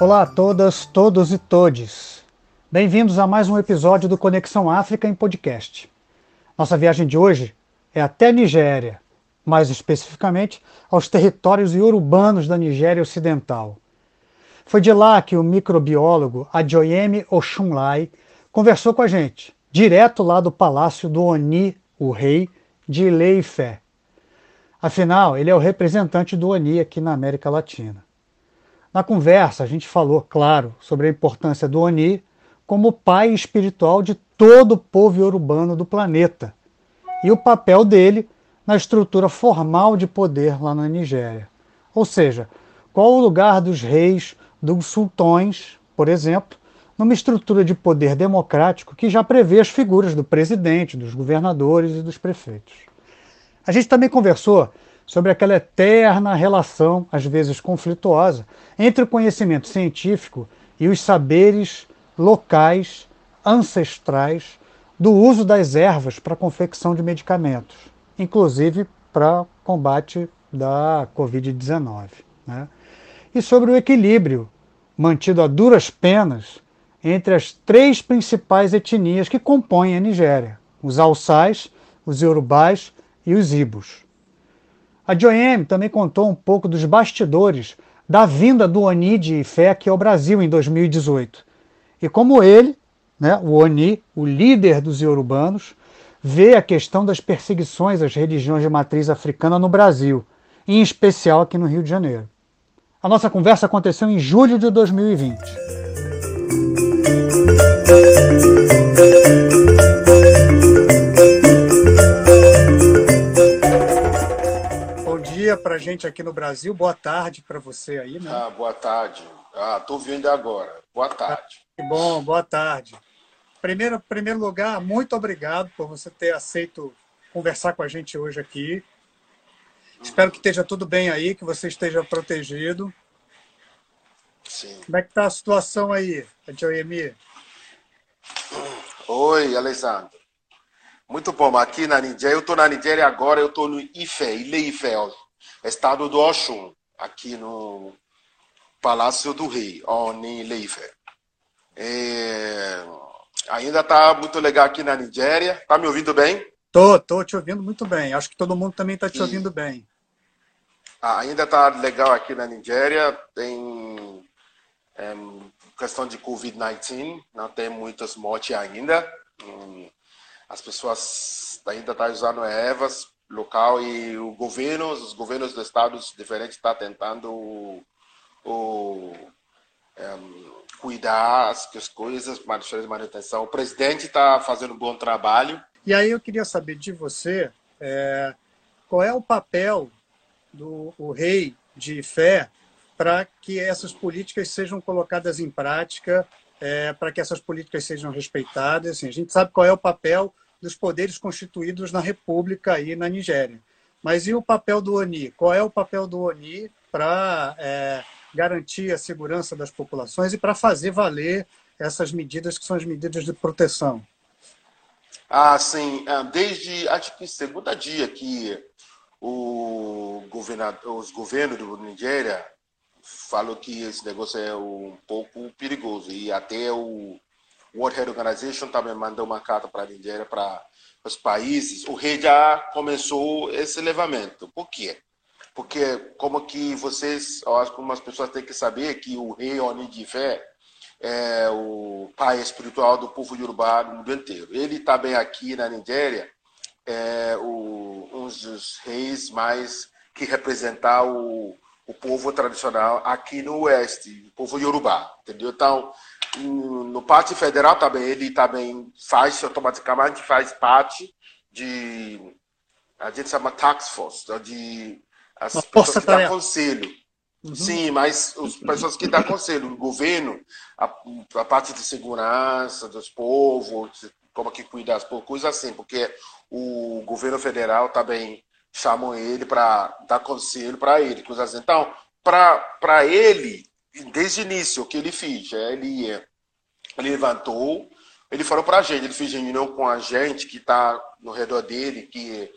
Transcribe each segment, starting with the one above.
Olá a todas, todos e todes. Bem-vindos a mais um episódio do Conexão África em podcast. Nossa viagem de hoje é até a Nigéria, mais especificamente aos territórios urbanos da Nigéria Ocidental. Foi de lá que o microbiólogo Adjoyemi Oshunlai conversou com a gente, direto lá do palácio do Oni, o rei de Ilé-Ifé. Afinal, ele é o representante do Oni aqui na América Latina. Na conversa, a gente falou, claro, sobre a importância do Oni como pai espiritual de todo o povo urbano do planeta e o papel dele na estrutura formal de poder lá na Nigéria. Ou seja, qual o lugar dos reis, dos sultões, por exemplo, numa estrutura de poder democrático que já prevê as figuras do presidente, dos governadores e dos prefeitos. A gente também conversou sobre aquela eterna relação, às vezes conflituosa, entre o conhecimento científico e os saberes locais, ancestrais, do uso das ervas para a confecção de medicamentos, inclusive para combate da Covid-19. Né? E sobre o equilíbrio mantido a duras penas entre as três principais etnias que compõem a Nigéria: os Alçais, os Yorubais e os Ibos. A Joem também contou um pouco dos bastidores da vinda do Oni de Ifé aqui ao Brasil em 2018 e como ele, né, o Oni, o líder dos Yorubanos, vê a questão das perseguições às religiões de matriz africana no Brasil, em especial aqui no Rio de Janeiro. A nossa conversa aconteceu em julho de 2020. Para gente aqui no Brasil, boa tarde para você aí, né? Ah, boa tarde. Ah, tô vindo agora. Boa tarde. Que bom, boa tarde. Primeiro, primeiro lugar, muito obrigado por você ter aceito conversar com a gente hoje aqui. Espero que esteja tudo bem aí, que você esteja protegido. Sim. Como é que está a situação aí, Joemi? Oi, Alessandro. Muito bom. Aqui na Nigéria, eu estou na Nigéria agora, eu estou no Ife, Ilé Ife, estado do Oxum, aqui no Palácio do Rei, em Ilé Ife. É... Ainda está muito legal aqui na Nigéria. Tá me ouvindo bem? Tô, tô te ouvindo muito bem. Acho que todo mundo também está te e... ouvindo bem. Ah, ainda está legal aqui na Nigéria. Tem é, questão de Covid-19, não tem muitas mortes ainda. Hum, as pessoas ainda estão tá usando ervas local e o governo, os governos de estados diferentes estão tá tentando o, o é, cuidar as, as coisas, de manutenção. O presidente está fazendo um bom trabalho. E aí eu queria saber de você é, qual é o papel do o rei de fé para que essas políticas sejam colocadas em prática, é, para que essas políticas sejam respeitadas. Assim, a gente sabe qual é o papel dos poderes constituídos na República e na Nigéria. Mas e o papel do ONI? Qual é o papel do ONI para é, garantir a segurança das populações e para fazer valer essas medidas que são as medidas de proteção? Ah, sim. Ah, desde acho que segunda dia que o governador, os governos do Nigéria falou que esse negócio é um pouco perigoso e até o World Health Organization também mandou uma carta para a Nigéria, para os países. O rei já começou esse levantamento. Por quê? Porque como que vocês, eu acho que algumas pessoas têm que saber que o rei Oni de Fé é o pai espiritual do povo Yorubá no mundo inteiro. Ele também aqui na Nigéria é o, um dos reis mais que representar o o povo tradicional aqui no oeste, o povo iorubá, entendeu? Então, no parte federal também, ele também faz, automaticamente faz parte de, a gente chama tax force, de as Uma pessoas que dão conselho. Uhum. Sim, mas as pessoas que dão conselho, o governo, a, a parte de segurança dos povos, como que cuida das coisas assim, porque o governo federal também chamam ele para dar conselho para ele, coisas assim. Então, para ele, desde o início, o que ele fez? É, ele, ele levantou, ele falou para a gente, ele fez reunião com a gente que está no redor dele, que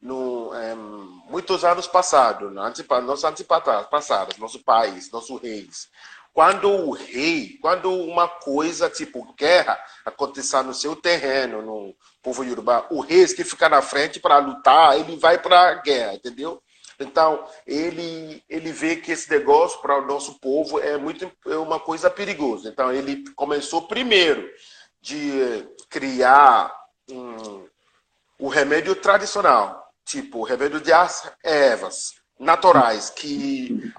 no, é, muitos anos passados, nossos antepassados, nosso país, nossos reis, quando o rei, quando uma coisa tipo guerra acontecer no seu terreno, no povo Yorubá, o rei que fica na frente para lutar, ele vai para a guerra, entendeu? Então, ele, ele vê que esse negócio para o nosso povo é muito é uma coisa perigosa. Então, ele começou primeiro de criar um, o remédio tradicional, tipo o remédio de ervas naturais, que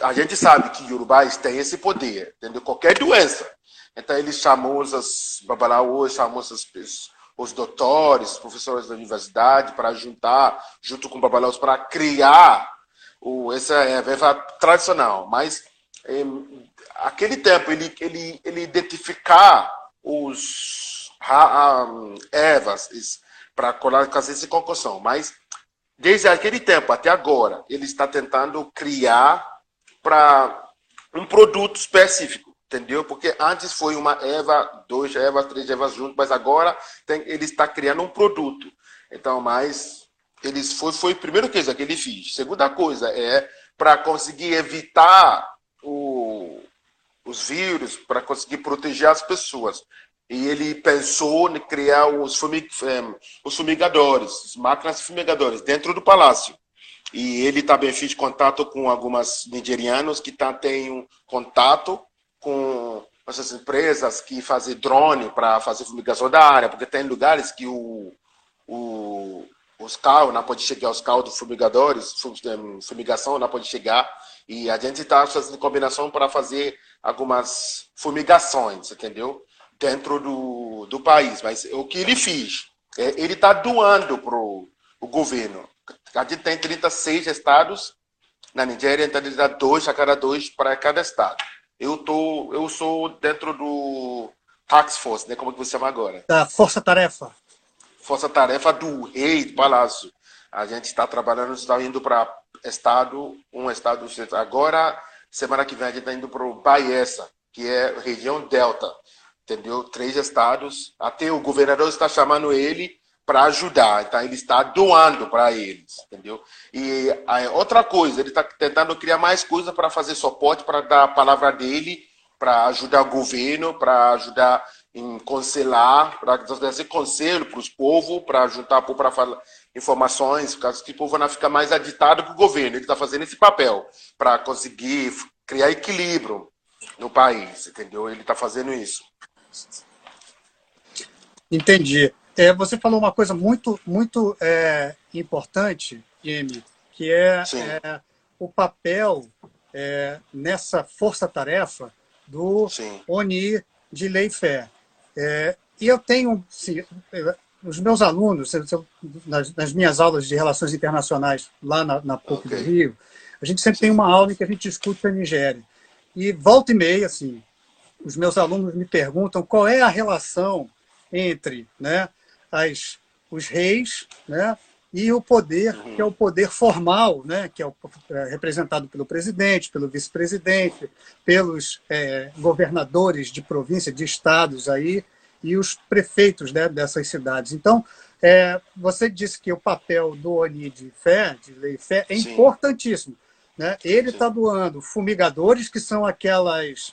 a gente sabe que Yorubás têm esse poder, entendeu? Qualquer doença. Então, ele chamou os babalaos, chamou as pessoas os doutores, professores da universidade, para juntar, junto com babalaos, para criar o, essa erva tradicional. Mas, em, aquele tempo, ele, ele, ele identificar os um, ervas para fazer essa concussão. Mas, desde aquele tempo até agora, ele está tentando criar para um produto específico entendeu? Porque antes foi uma Eva, dois Evas, três Evas juntos, mas agora tem, ele está criando um produto. Então, mas eles foi foi a primeira coisa que ele fez. Segunda coisa é para conseguir evitar o, os vírus, para conseguir proteger as pessoas. E ele pensou em criar os, fumig, eh, os fumigadores, as máquinas fumigadoras dentro do palácio. E ele também fez contato com algumas nigerianos que tá, têm um contato com essas empresas que fazem drone para fazer fumigação da área, porque tem lugares que o, o, os carros não podem chegar, os carros dos fumigadores, fumigação não pode chegar, e a gente está fazendo combinação para fazer algumas fumigações, entendeu? Dentro do, do país. Mas o que ele fez? É, ele está doando para o governo. A gente tem 36 estados na Nigéria, então ele dá dois a cada dois para cada estado eu tô, eu sou dentro do Tax Force, né? Como é que você chama agora? Da Força Tarefa. Força Tarefa do Rei do Palácio. A gente está trabalhando, está indo para estado, um estado agora, semana que vem a gente está indo para o Baessa, que é região Delta, entendeu? Três estados. Até o governador está chamando ele para ajudar. Então, ele está doando para eles, entendeu? E outra coisa, ele está tentando criar mais coisas para fazer suporte, para dar a palavra dele, para ajudar o governo, para ajudar em conselhar, para fazer conselho para os povos, para juntar para falar informações, caso que o povo não fica mais agitado com o governo. Ele está fazendo esse papel para conseguir criar equilíbrio no país, entendeu? Ele está fazendo isso. Entendi. É, você falou uma coisa muito, muito é, importante, Emi, que é, é, o papel é, nessa força-tarefa do Sim. ONI de Lei e Fé. É, e eu tenho, sim, os meus alunos, nas, nas, minhas aulas de relações internacionais lá na, na PUC okay. do Rio, a gente sempre sim. tem uma aula em que a gente discute a Nigéria. E volta e meia, assim, os meus alunos me perguntam qual é a relação entre né, as, os reis, né? e o poder, que é o poder formal, né? que é, o, é representado pelo presidente, pelo vice-presidente, pelos é, governadores de província, de estados aí, e os prefeitos né, dessas cidades. Então, é, você disse que o papel do ONI de fé, de lei fé, é Sim. importantíssimo. Né? Ele está doando fumigadores, que são aquelas,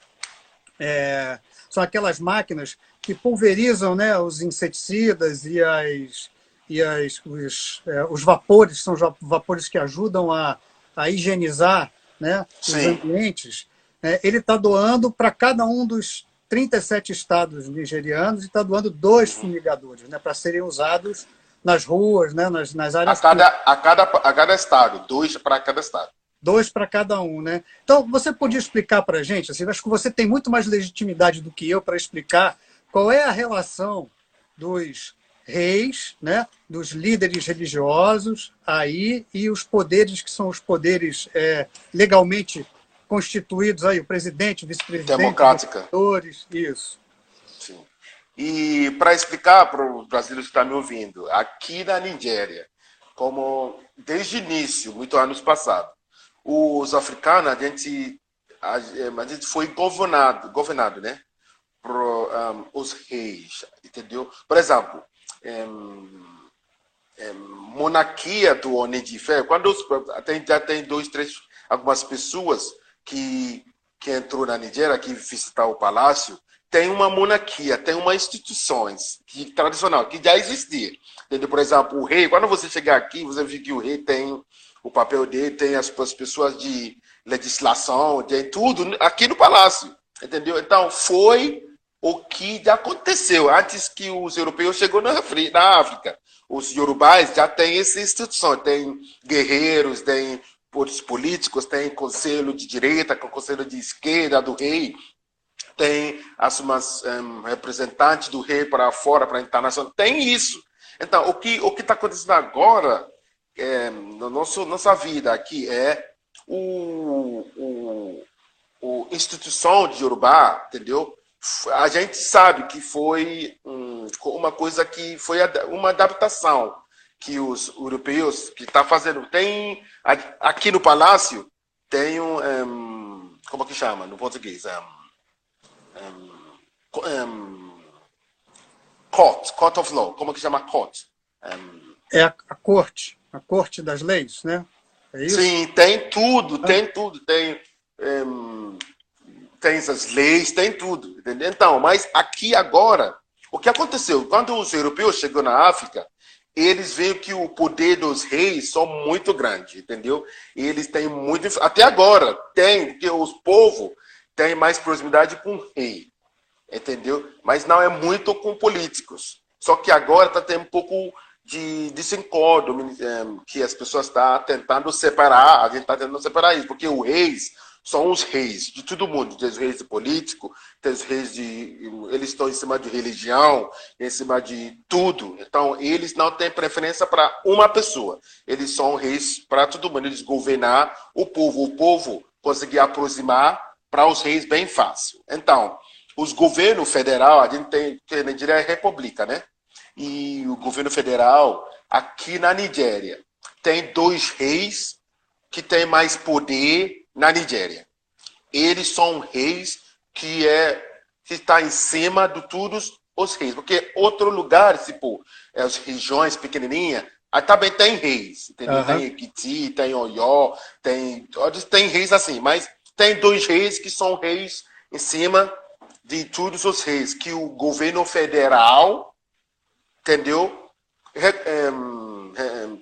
é, são aquelas máquinas que pulverizam né, os inseticidas e, as, e as, os, é, os vapores, são vapores que ajudam a, a higienizar né, os ambientes. É, ele está doando para cada um dos 37 estados nigerianos e está doando dois fumigadores né, para serem usados nas ruas, né, nas, nas áreas. A cada, a, cada, a cada estado, dois para cada estado. Dois para cada um, né? Então, você podia explicar para a gente, assim, acho que você tem muito mais legitimidade do que eu para explicar qual é a relação dos reis, né, dos líderes religiosos aí e os poderes que são os poderes é, legalmente constituídos aí, o presidente, o vice-presidente, democrática, os isso. Sim. E para explicar para o brasileiro que está me ouvindo, aqui na Nigéria, como desde o início, muitos anos passados, os africanos a gente a, a gente foi governado, governado, né? Por um, os reis, entendeu? Por exemplo, um, monarquia do Oni de Fé, quando tem, já tem dois, três, algumas pessoas que que entrou na Nigéria, que visitar o palácio, tem uma monarquia, tem uma instituições que tradicional que já existia. Entendeu? Por exemplo, o rei, quando você chegar aqui, você vê que o rei tem o papel dele, tem as, as pessoas de legislação, tem tudo aqui no palácio. Entendeu? Então, foi o que já aconteceu antes que os europeus chegou na África. Os yorubais já têm essa instituição, tem guerreiros, tem políticos, tem conselho de direita, conselho de esquerda do rei, tem as um, representantes do rei para fora, para a internacional, tem isso. Então, o que o que está acontecendo agora é, na nossa vida aqui é o, o, o instituição de Yorubá, entendeu? A gente sabe que foi um, uma coisa que foi uma adaptação que os europeus que está fazendo. Tem aqui no palácio tem um, um como que chama no português um, um, court, court of law, como que chama court? é a, a, corte, a corte das leis, né? É Sim, tem tudo, ah. tem tudo, tem tem essas leis, tem tudo, entendeu? Então, mas aqui agora, o que aconteceu? Quando os europeus chegou na África, eles veem que o poder dos reis são muito grande, entendeu? Eles têm muito. Até agora, tem, porque os povos têm mais proximidade com o rei, entendeu? Mas não é muito com políticos. Só que agora está tendo um pouco de desencontro, eh, que as pessoas estão tá tentando separar, a gente está tentando separar isso, porque os reis são os reis de todo mundo, tem os reis de político, tem os reis de. Eles estão em cima de religião, em cima de tudo. Então, eles não têm preferência para uma pessoa. Eles são reis para todo mundo. Eles governar o povo. O povo conseguir aproximar para os reis bem fácil. Então, os governos federal, a gente tem, que na Nigéria é república, né? E o governo federal, aqui na Nigéria, tem dois reis que têm mais poder na Nigéria. Eles são reis que é que está em cima de todos os reis, porque outro lugar, tipo, é as regiões pequenininhas, também tem reis, entendeu? Uhum. Tem Equiti, tem Oió, tem tem reis assim, mas tem dois reis que são reis em cima de todos os reis, que o governo federal, entendeu?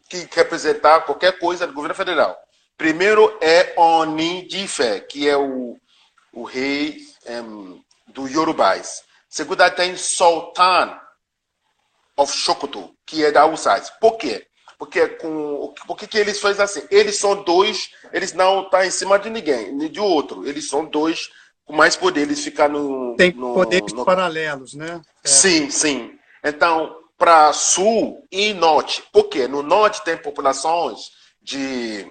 que representar qualquer coisa do governo federal. Primeiro é Oni Dife, que é o, o rei um, do Yorubais. Segundo tem Sultan of Sokoto, que é da Usais. Por quê? Porque com por que eles fazem assim? Eles são dois, eles não estão tá em cima de ninguém, nem de outro. Eles são dois com mais poder, eles ficam no. Tem no, poderes no... paralelos, né? É. Sim, sim. Então, para sul e norte. Por quê? No norte tem populações de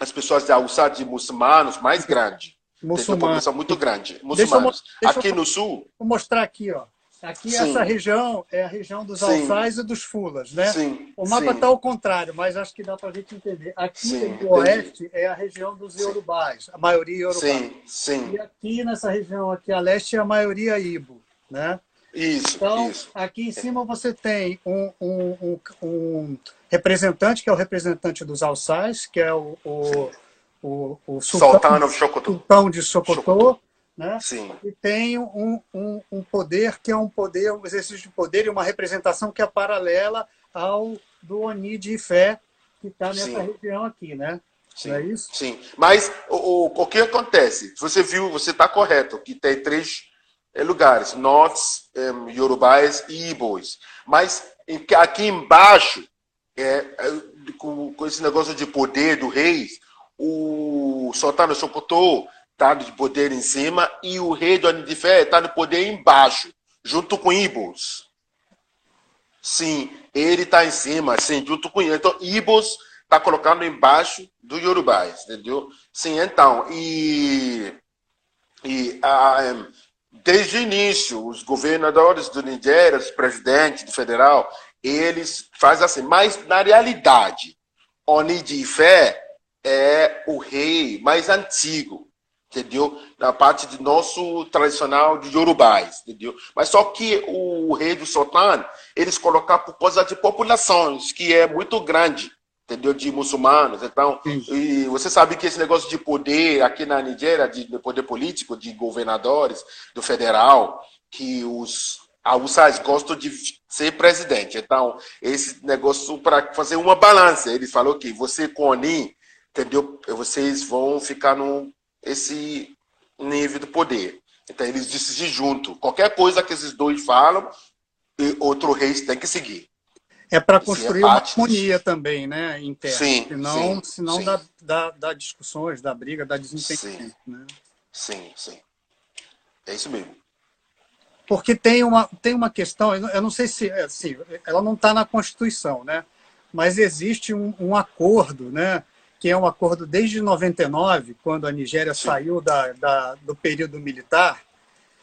as pessoas de Alçá de muçulmanos mais grande. Muçulmanos. Tem uma população muito grande. Muçulmanos. Deixa aqui eu, no sul. Vou mostrar aqui, ó. Aqui Sim. essa região é a região dos alçais e dos fulas, né? Sim. O mapa está ao contrário, mas acho que dá para a gente entender. Aqui Sim, no oeste é a região dos iorubais, a maioria iorubais. Sim, sim. E aqui nessa região aqui a leste é a maioria ibo, né? Isso, então, isso. aqui em cima você tem um, um, um, um representante, que é o representante dos alçais, que é o, o, o, o sultão, sultão de Socotô, né? Sim. E tem um, um, poder que é um poder, um exercício de poder e uma representação que é paralela ao do Oni de Ifé, que está nessa Sim. região aqui, né? Sim, é isso? Sim. Mas o, o, o que acontece? Você viu, você está correto, que tem três lugares, Nortes, um, Yorubais e Ibos. Mas aqui embaixo, é, é, com, com, esse negócio de poder do rei, o Sultano Sokoto está de poder em cima e o rei do Anidifé está no poder embaixo, junto com Ibos. Sim, ele está em cima, sim, junto com Então, Ibos está colocando embaixo do Yorubais, entendeu? Sim, então, e, e a, desde o início, os governadores do Nigéria, os presidentes do federal, eles fazem assim. Mas, na realidade, Onidifé é o rei mais antigo, entendeu? Na parte do nosso tradicional de Yorubais, entendeu? Mas só que o rei do Sultan, eles colocaram por causa de populações, que é muito grande, entendeu? De muçulmanos. Então, e você sabe que esse negócio de poder aqui na Nigéria, de poder político, de governadores, do federal, que os Hausas gostam de ser presidente. Então, esse negócio para fazer uma balança. Ele falou que você com o Oni, entendeu? Vocês vão ficar no esse nível do poder. Então, eles decidem junto. Qualquer coisa que esses dois falam, outro rei tem que seguir. É para construir é uma harmonia também, né, interna. Sim, senão, sim, senão sim. Dá, dá, dá, discussões, dá briga, dá desentendimento. Sim. Né? sim, sim. É isso mesmo. Porque tem uma, tem uma questão, eu não sei se assim, ela não está na Constituição, né? mas existe um, um, acordo, né? que é um acordo desde 99, quando a Nigéria sim. saiu da, da, do período militar,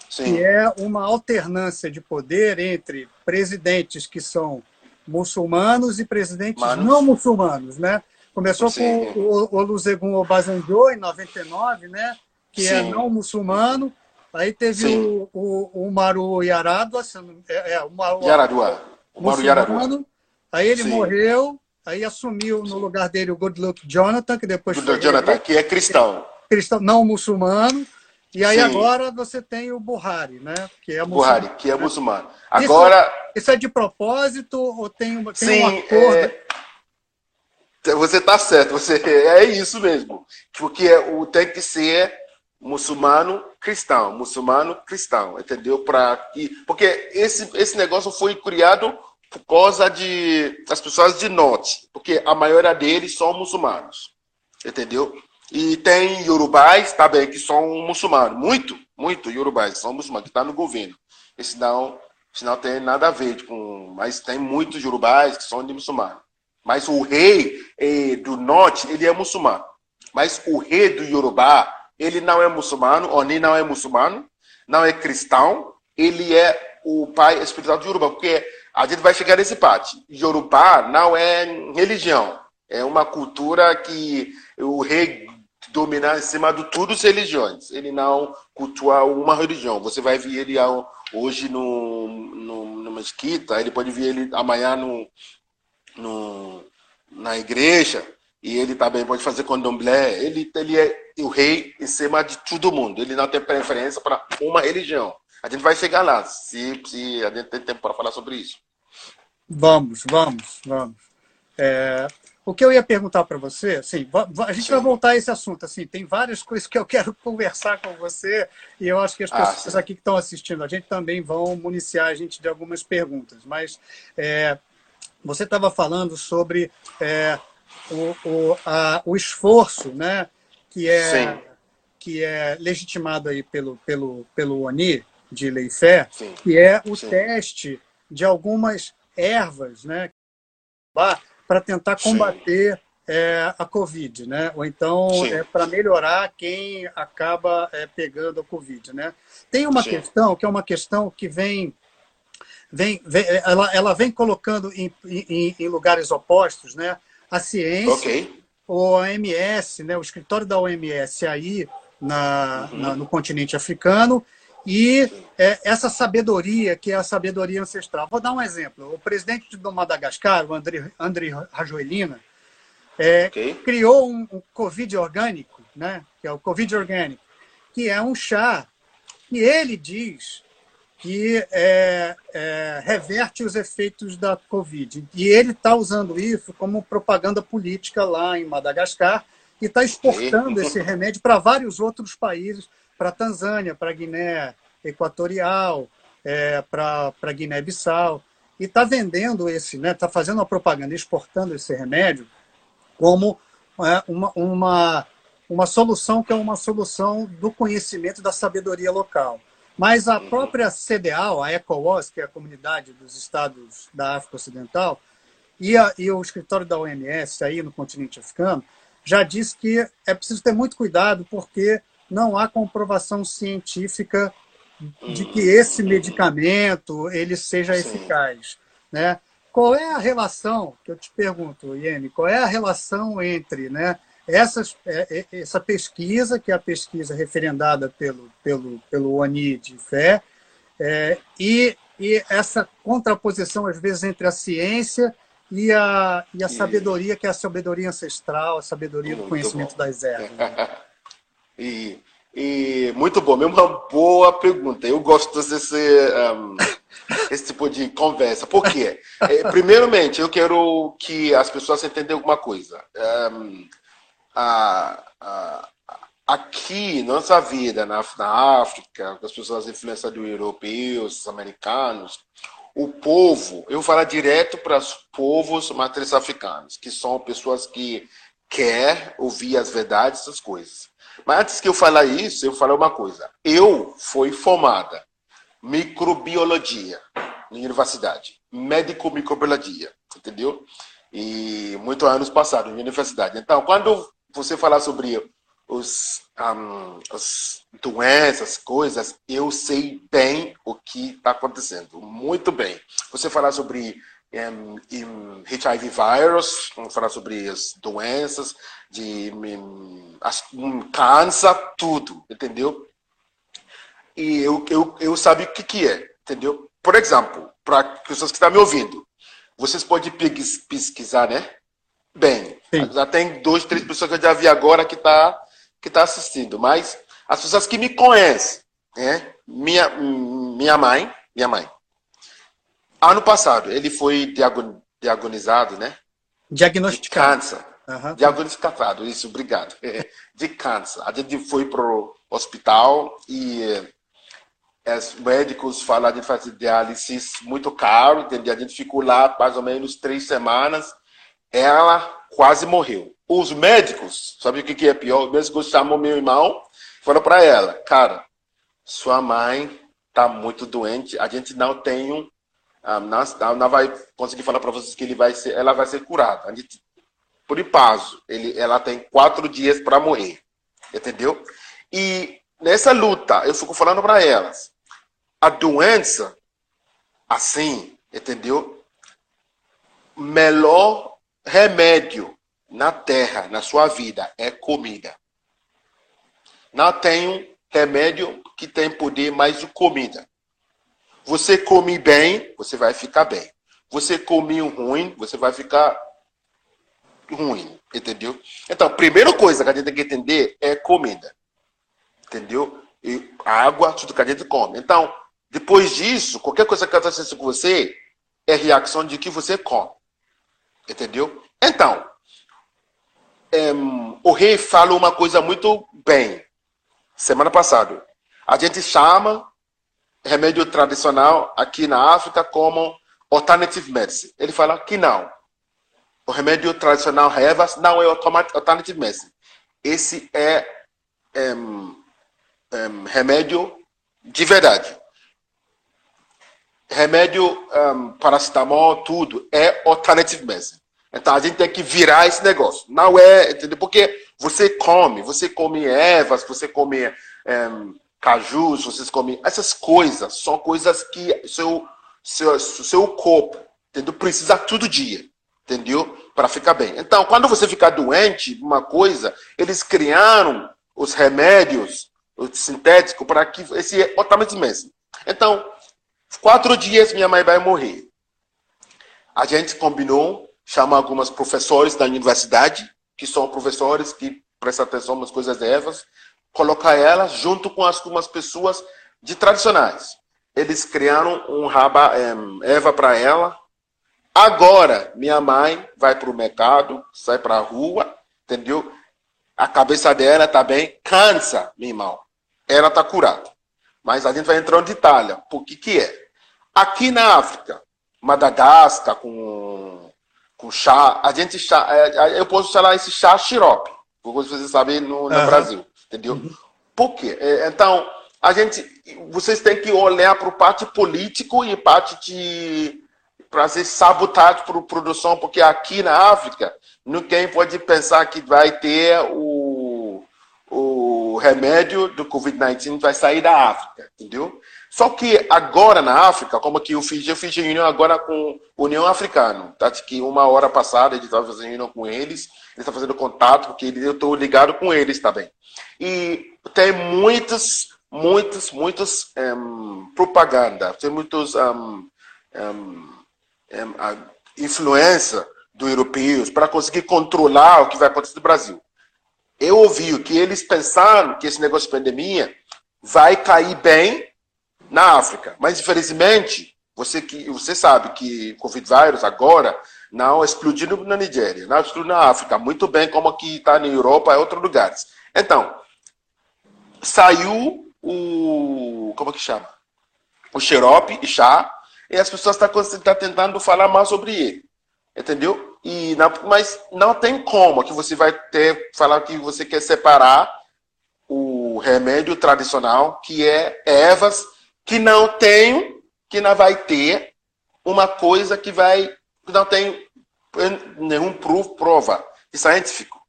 sim. que é uma alternância de poder entre presidentes que são muçulmanos e presidentes Manos. não muçulmanos, né? Começou Sim. com o Olusegun Obasanjo em 99, né? Que é Sim. não muçulmano. Aí teve Sim. o, o, o Maru Yaradua, é, é, o Maru Yaradua. O Mauro Yaradua. Aí ele morreu, aí assumiu no lugar dele o Goodluck Jonathan, que depois foi Jonathan, que é cristão. cristão não muçulmano. E aí Sim. agora você tem o Buhari, né? Que é muçulmano. que é muçulmano. Agora, Isso é de propósito ou tem, uma, tem sim, um acordo? é, você está certo. Você, é isso mesmo. Porque o, tem que ser muçulmano cristão. Muçulmano cristão, entendeu? Pra, e, porque esse, esse negócio foi criado por causa de, das pessoas de norte. Porque a maioria deles são muçulmanos. Entendeu? E tem yorubais também que são muçulmanos. Muito, muito yorubais são muçulmanos, que estão no governo. Esse não, esse não tem nada a ver com. Mas tem muitos yorubais que são de muçulmanos. Mas o rei eh, do norte, ele é muçulmano. Mas o rei do Yorubá, ele não é muçulmano, Oni não é muçulmano, não é cristão, ele é o pai espiritual do Yorubá. Porque a gente vai chegar nesse parte. Yorubá não é religião. É uma cultura que o rei domina em cima de todas as religiões. Ele não cultua uma religião. Você vai ver ele hoje no, no, numa mesquita, ele pode ver ele amanhã no, no, na igreja, e ele também pode fazer candomblé. Ele, ele é o rei em cima de todo mundo. Ele não tem preferência para uma religião. A gente vai chegar lá, se, se a gente tem tempo para falar sobre isso. Vamos, vamos, vamos. É, o que eu ia perguntar para você, assim, a gente vai voltar a esse assunto. Assim, tem várias coisas que eu quero conversar com você e eu acho que as Ah, pessoas aqui que estão assistindo a gente também vão municiar a gente de algumas perguntas. Mas é, você estava falando sobre é, o, o, a- o esforço, né, que é Sim. que é legitimado aí pelo pelo pelo ONI de lei fé, Sim. que é o Sim. teste de algumas ervas, né, para tentar combater é, a Covid, né? Ou então é, para melhorar quem acaba é, pegando a Covid, né? Tem uma Sim. questão que é uma questão que vem, vem, vem- ela, ela vem colocando em, em, em lugares opostos, né? A ciência, Ok. o OMS, né, o escritório da OMS aí na, Uhum. na- no continente africano e é, essa sabedoria que é a sabedoria ancestral. Vou dar um exemplo. O presidente do Madagascar, o André, André Rajoelina, é, Ok. criou um, um Covid orgânico, né, que é o Covid orgânico, que é um chá que ele diz que é, é, reverte os efeitos da Covid. E ele está usando isso como propaganda política lá em Madagascar e está exportando esse remédio para vários outros países, para Tanzânia, para Guiné Equatorial, é, para Guiné-Bissau, e está vendendo esse, né, está fazendo uma propaganda, exportando esse remédio como é, uma, uma, uma solução que é uma solução do conhecimento da sabedoria local. Mas a própria CDAO, a ECOWAS, que é a Comunidade dos Estados da África Ocidental, e, a, e o escritório da OMS aí no continente africano, já diz que é preciso ter muito cuidado porque não há comprovação científica de que esse medicamento ele seja eficaz, né? Qual é a relação, que eu te pergunto, Iene, qual é a relação entre né, essas, é, é, essa pesquisa, que é a pesquisa referendada pelo, pelo, pelo ONI de fé, é, e, e essa contraposição, às vezes, entre a ciência e a, e a sabedoria, que é a sabedoria ancestral, a sabedoria muito do conhecimento bom. das ervas. Né? e, e muito bom, mesmo uma boa pergunta. Eu gosto desse, um, esse tipo de conversa. Por quê? É, primeiramente, eu quero que as pessoas entendam alguma coisa. Um, a, a, aqui, nossa vida na, na África, as pessoas influenciadas dos europeus, dos americanos, o povo, eu falar direto para os povos matrizes africanos, que são pessoas que quer ouvir as verdades, essas coisas. Mas antes que eu falar isso, eu vou falar uma coisa. Eu fui formada microbiologia na universidade, médico microbiologia, entendeu? E muitos anos passados na universidade. Então, quando você falar sobre os, um, as doenças, coisas, eu sei bem o que está acontecendo, muito bem. Você falar sobre um, um, HIV vírus, vamos falar sobre as doenças, de um, as, um, câncer, tudo, entendeu? E eu, eu, eu sabe o que, que é, entendeu? Por exemplo, para pessoas que estão me ouvindo, vocês podem pesquisar, né? Bem, Sim. já tem dois, três pessoas que eu já vi agora que está que tá assistindo, mas as pessoas que me conhecem, né? Minha, minha mãe, minha mãe. Ano passado, ele foi diagonizado, né? Diagnosticado. De câncer. Uhum. Diagnosticado, isso, obrigado. De câncer. A gente foi para o hospital e eh, os médicos falaram de fazer diálise muito caro, entendeu? A gente ficou lá mais ou menos três semanas. Ela quase morreu. Os médicos, sabe o que é pior? Os médicos chamam meu irmão Fala para ela, cara, sua mãe tá muito doente, a gente não tem um, um não, não vai conseguir falar para vocês que ele vai ser, ela vai ser curada. A por impaso, ele, ela tem quatro dias para morrer, entendeu? E nessa luta, eu fico falando para elas, a doença, assim, entendeu? Melhor remédio na terra, na sua vida, é comida. Não tem remédio que tem poder mais do comida. Você come bem, você vai ficar bem. Você come ruim, você vai ficar ruim, entendeu? Então, primeira coisa que a gente tem que entender é comida, entendeu? E água, tudo que a gente come. Então, depois disso, qualquer coisa que aconteça com você é reação de que você come, entendeu? Então, o rei fala uma coisa muito bem semana passada. A gente chama remédio tradicional aqui na África como alternative medicine. Ele fala que não. O remédio tradicional Revas não é alternative medicine. Esse é um, um, remédio de verdade. Remédio um, paracetamol, tudo, é alternative medicine. Então a gente tem que virar esse negócio. Não é, entendeu? Porque você come, você come ervas, você come um, cajus, vocês comem. Essas coisas são coisas que seu, seu, seu corpo entendeu? precisa todo dia, entendeu? Para ficar bem. Então, quando você ficar doente, uma coisa, eles criaram os remédios os sintéticos para que esse é mesmo. Então, quatro dias minha mãe vai morrer. A gente combinou, chama algumas professores da universidade que são professores que prestam atenção nas coisas de Evas, colocar elas junto com as, com as pessoas de tradicionais. Eles criaram um raba Eva para ela. Agora, minha mãe vai para o mercado, sai para a rua, entendeu? A cabeça dela tá bem, cansa, meu irmão. Ela tá curada. Mas a gente vai entrando de Itália. Por que que é? Aqui na África, Madagascar, com com chá, a gente chá, é, eu posso falar esse chá xarope, como você sabe no, no uhum. Brasil, entendeu? Uhum. Por quê? É, então, a gente, vocês têm que olhar para o parte político e parte de fazer sabotagem para a produção, porque aqui na África, ninguém pode pensar que vai ter o, o remédio do Covid-19 vai sair da África, entendeu? Só que agora na África, como que eu fiz, eu fiz reunião agora com União Africana. Tá? Que uma hora passada ele estava fazendo reunião com eles, ele está fazendo contato, porque eu estou ligado com eles também. E tem muitas, muitas, muitas um, propaganda, tem muitos um, um, influência dos europeus para conseguir controlar o que vai acontecer no Brasil. Eu ouvi que eles pensaram que esse negócio de pandemia vai cair bem na África, mas infelizmente você que você sabe que o Covid vírus agora não explodiu na Nigéria, não explodiu na África, muito bem como aqui está na Europa e outros lugares. Então saiu o como é que chama o xarope e chá e as pessoas estão tá, tá tentando falar mais sobre ele. Entendeu? E mas não tem como que você vai ter falar que você quer separar o remédio tradicional, que é ervas, que não tem, que não vai ter uma coisa que vai, que não tem nenhum proof, prova científico.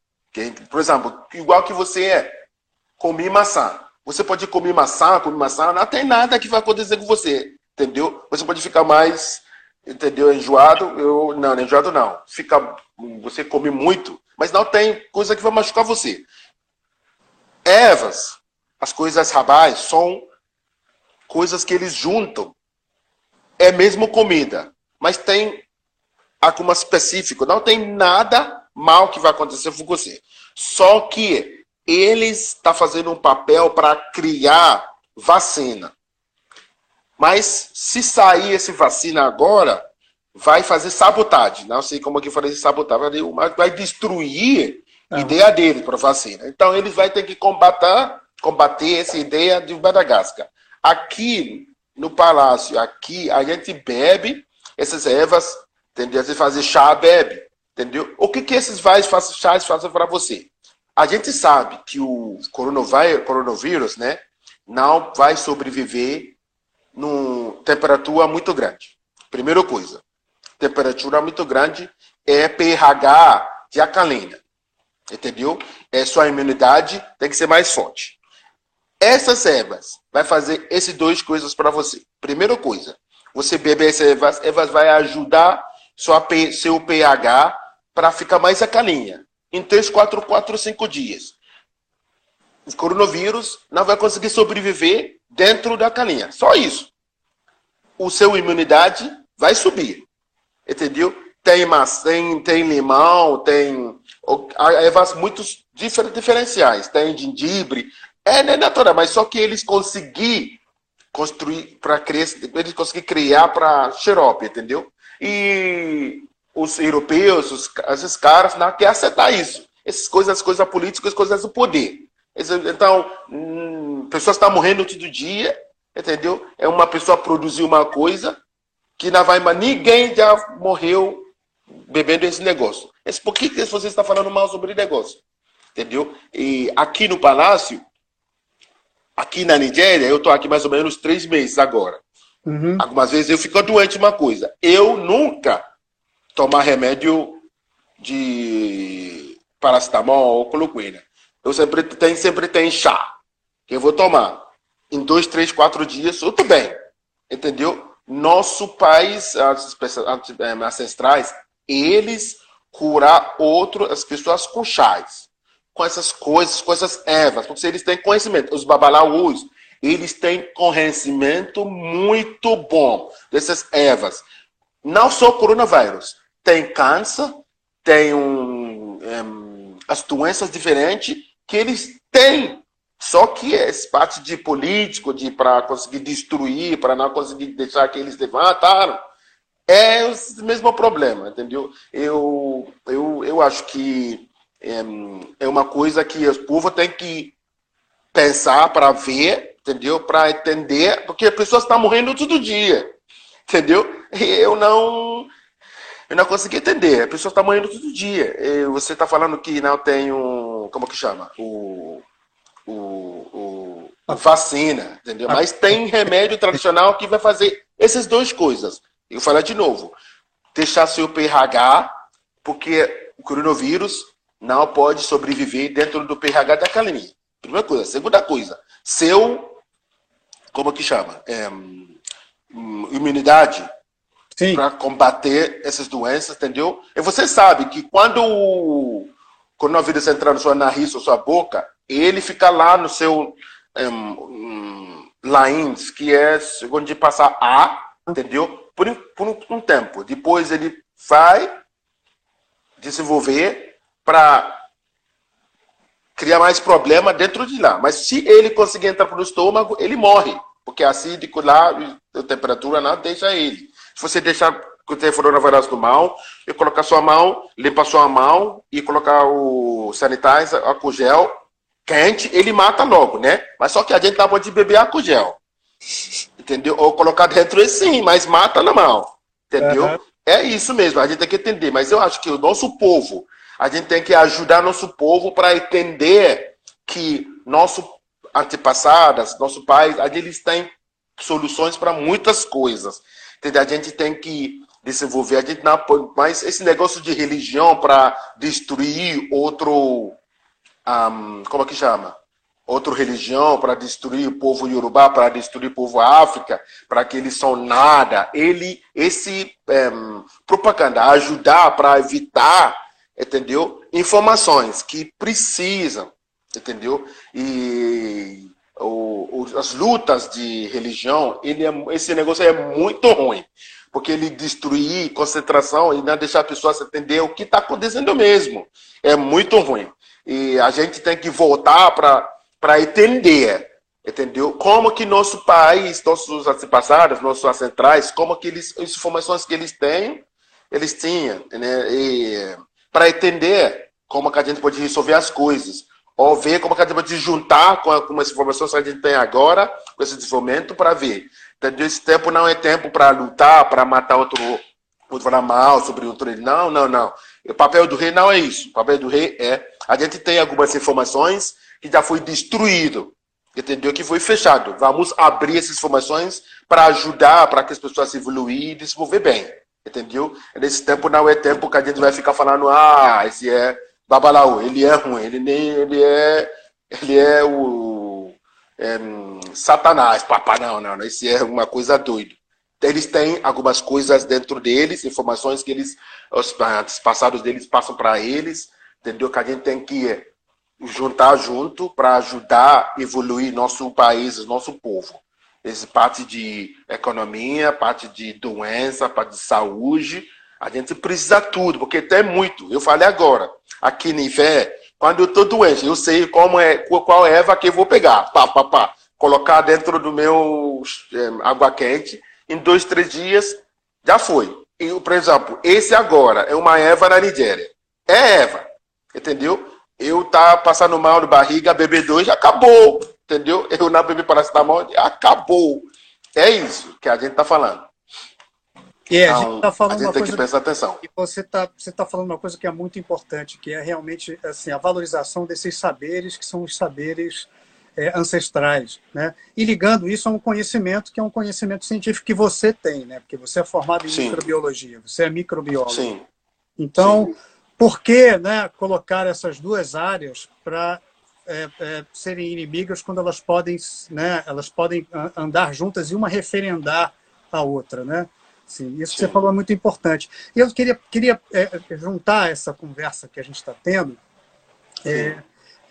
Por exemplo, igual que você é, comer maçã. Você pode comer maçã, comer maçã, não tem nada que vai acontecer com você entendeu? Você pode ficar mais, entendeu? Enjoado, eu não, enjoado não. Fica, você come muito, mas não tem coisa que vai machucar você. Ervas, as coisas rabais, são coisas que eles juntam. É mesmo comida, mas tem algo específico. Não tem nada mal que vai acontecer com você. Só que eles estão tá fazendo um papel para criar vacina. Mas se sair esse vacina agora, vai fazer sabotagem. Não sei como é que fazer sabotagem, mas vai destruir a ideia dele para vacina. Então ele vai ter que combater, combater essa ideia de Madagascar. Aqui no palácio, aqui a gente bebe essas ervas, entendeu? Você fazer chá, bebe, entendeu? O que que esses vais chás fazem para você? A gente sabe que o coronavírus, né, não vai sobreviver numa temperatura muito grande. Primeira coisa, temperatura muito grande é pH de alcalina. Entendeu? É sua imunidade tem que ser mais forte. Essas ervas vai fazer essas duas coisas para você. Primeira coisa, você beber essas ervas, ervas vai ajudar sua, seu pH para ficar mais alcalina. Em 3, 4, 4, 5 dias. O coronavírus não vai conseguir sobreviver dentro da calinha. Só isso. O seu imunidade vai subir. Entendeu? Tem maçã, tem, limão, tem ervas muito diferenciais. Tem gengibre. É, né, natural, mas só que eles conseguir construir para crescer, eles conseguir criar para xarope, entendeu? E os europeus, os, esses caras, não querem aceitar isso. Essas coisas, coisas políticas, coisas do poder. Então, hum, pessoas estão morrendo todo dia, entendeu? É uma pessoa produzir uma coisa que não vai. Ninguém já morreu bebendo esse negócio. Mas por que, que você está falando mal sobre o negócio? Entendeu? E aqui no Palácio, aqui na Nigéria, eu estou aqui mais ou menos três meses agora. Uhum. Algumas vezes eu fico doente uma coisa. Eu nunca tomar remédio de paracetamol ou cloroquina. Eu sempre tem, sempre tem chá, que eu vou tomar. Em dois, três, quatro dias, tudo bem. Entendeu? Nosso pais é, ancestrais, eles curar outras as pessoas com chás, com essas coisas, com essas ervas, porque eles têm conhecimento. Os babalaús, eles têm conhecimento muito bom dessas ervas. Não só coronavírus, tem câncer, tem um, um, as doenças diferentes que eles têm. Só que essa parte de político, de para conseguir destruir, para não conseguir deixar que eles levantaram, é o mesmo problema, entendeu? Eu, eu, eu acho que é, uma coisa que o povo tem que pensar para ver, entendeu? Para entender, porque as pessoas estão morrendo todo dia, entendeu? Eu não eu não consegui entender. A pessoa está morrendo todo dia. Você está falando que não tem um. Como que chama? O. O. o vacina, entendeu? Mas tem remédio tradicional que vai fazer essas duas coisas. Eu vou falar de novo. Deixar seu pH, porque o coronavírus não pode sobreviver dentro do pH da calinha. Primeira coisa. Segunda coisa. Seu. Como que chama? É, hum, imunidade para combater essas doenças, entendeu? E você sabe que quando o coronavírus entrar na sua nariz ou sua boca, ele fica lá no seu um, um, lines, que é onde passar ar, entendeu? Por, por um, um, tempo. Depois ele vai desenvolver para criar mais problema dentro de lá. Mas se ele conseguir entrar pelo estômago, ele morre, porque a acídico lá, a temperatura não deixa ele. Se você deixar o coronavírus no mão, e colocar sua mão, limpar sua mão e colocar o sanitizer, álcool gel quente, ele mata logo, né? Mas só que a gente não pode beber álcool gel. Entendeu? Ou colocar dentro sim, mas mata na mão. Entendeu? Uhum. É isso mesmo, a gente tem que entender. Mas eu acho que o nosso povo, a gente tem que ajudar nosso povo para entender que nosso antepassadas, nosso pai, eles têm soluções para muitas coisas. Entendeu? A gente tem que desenvolver, a gente não mas esse negócio de religião para destruir outro, um, como é que chama? outra religião para destruir o povo Yorubá, para destruir o povo África, para que eles são nada. Ele, esse é, propaganda, ajudar para evitar, entendeu? Informações que precisam, entendeu? E o, as lutas de religião, ele é, esse negócio é muito ruim. Porque ele destruir concentração e não deixar a pessoa se entender o que está acontecendo mesmo. É muito ruim. E a gente tem que voltar para entender, entendeu? Como que nosso país, nossos antepassados, nossos ancestrais, como que eles, as informações que eles têm, eles tinham, né? Para entender como que a gente pode resolver as coisas, ou ver como que a gente pode juntar com algumas informações que a gente tem agora, com esse desenvolvimento, para ver. Entendeu? Esse tempo não é tempo para lutar, para matar outro, outro falar mal sobre outro. Não, não, não. O papel do rei não é isso. O papel do rei é a gente tem algumas informações que já foi destruído, entendeu? Que foi fechado. Vamos abrir essas informações para ajudar, para que as pessoas se evoluir e desenvolver bem, entendeu? Nesse tempo não é tempo que a gente vai ficar falando, ah, esse é babalaú, ele é ruim, ele nem, ele é, ele é o é, Satanás, papá, não, não, esse é uma coisa doida. Eles têm algumas coisas dentro deles, informações que eles, os passados deles passam para eles, entendeu? Que a gente tem que juntar junto para ajudar a evoluir nosso país, nosso povo. Essa parte de economia, parte de doença, parte de saúde, a gente precisa tudo, porque tem muito. Eu falei agora, aqui no Ivé, quando eu estou doente, eu sei como é, qual erva que eu vou pegar, pá, pá, pá, colocar dentro do meu é, água quente, em dois, três dias, já foi. E, por exemplo, esse agora é uma erva na Nigéria. É erva, entendeu? eu tá passando mal de barriga, BB2 acabou, entendeu? Eu na beber paracetamol, acabou. É isso que a gente tá falando. É, a gente tá falando a gente uma tem coisa que prestar atenção. E você tá, você tá falando uma coisa que é muito importante, que é realmente assim, a valorização desses saberes que são os saberes é, ancestrais, né? E ligando isso a um conhecimento que é um conhecimento científico que você tem, né? Porque você é formado em Sim. microbiologia, você é microbiólogo. Sim. Então, Sim por que né, colocar essas duas áreas para é, é, serem inimigas quando elas podem, né, elas podem andar juntas e uma referendar a outra, né? Sim, isso que você falou é muito importante. E eu queria, queria é, juntar essa conversa que a gente está tendo é,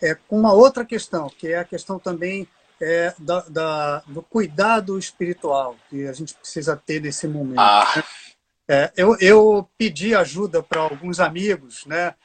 é, com uma outra questão, que é a questão também é, da, da, do cuidado espiritual que a gente precisa ter nesse momento. Ah. Né? É, eu, eu pedi ajuda para alguns amigos né,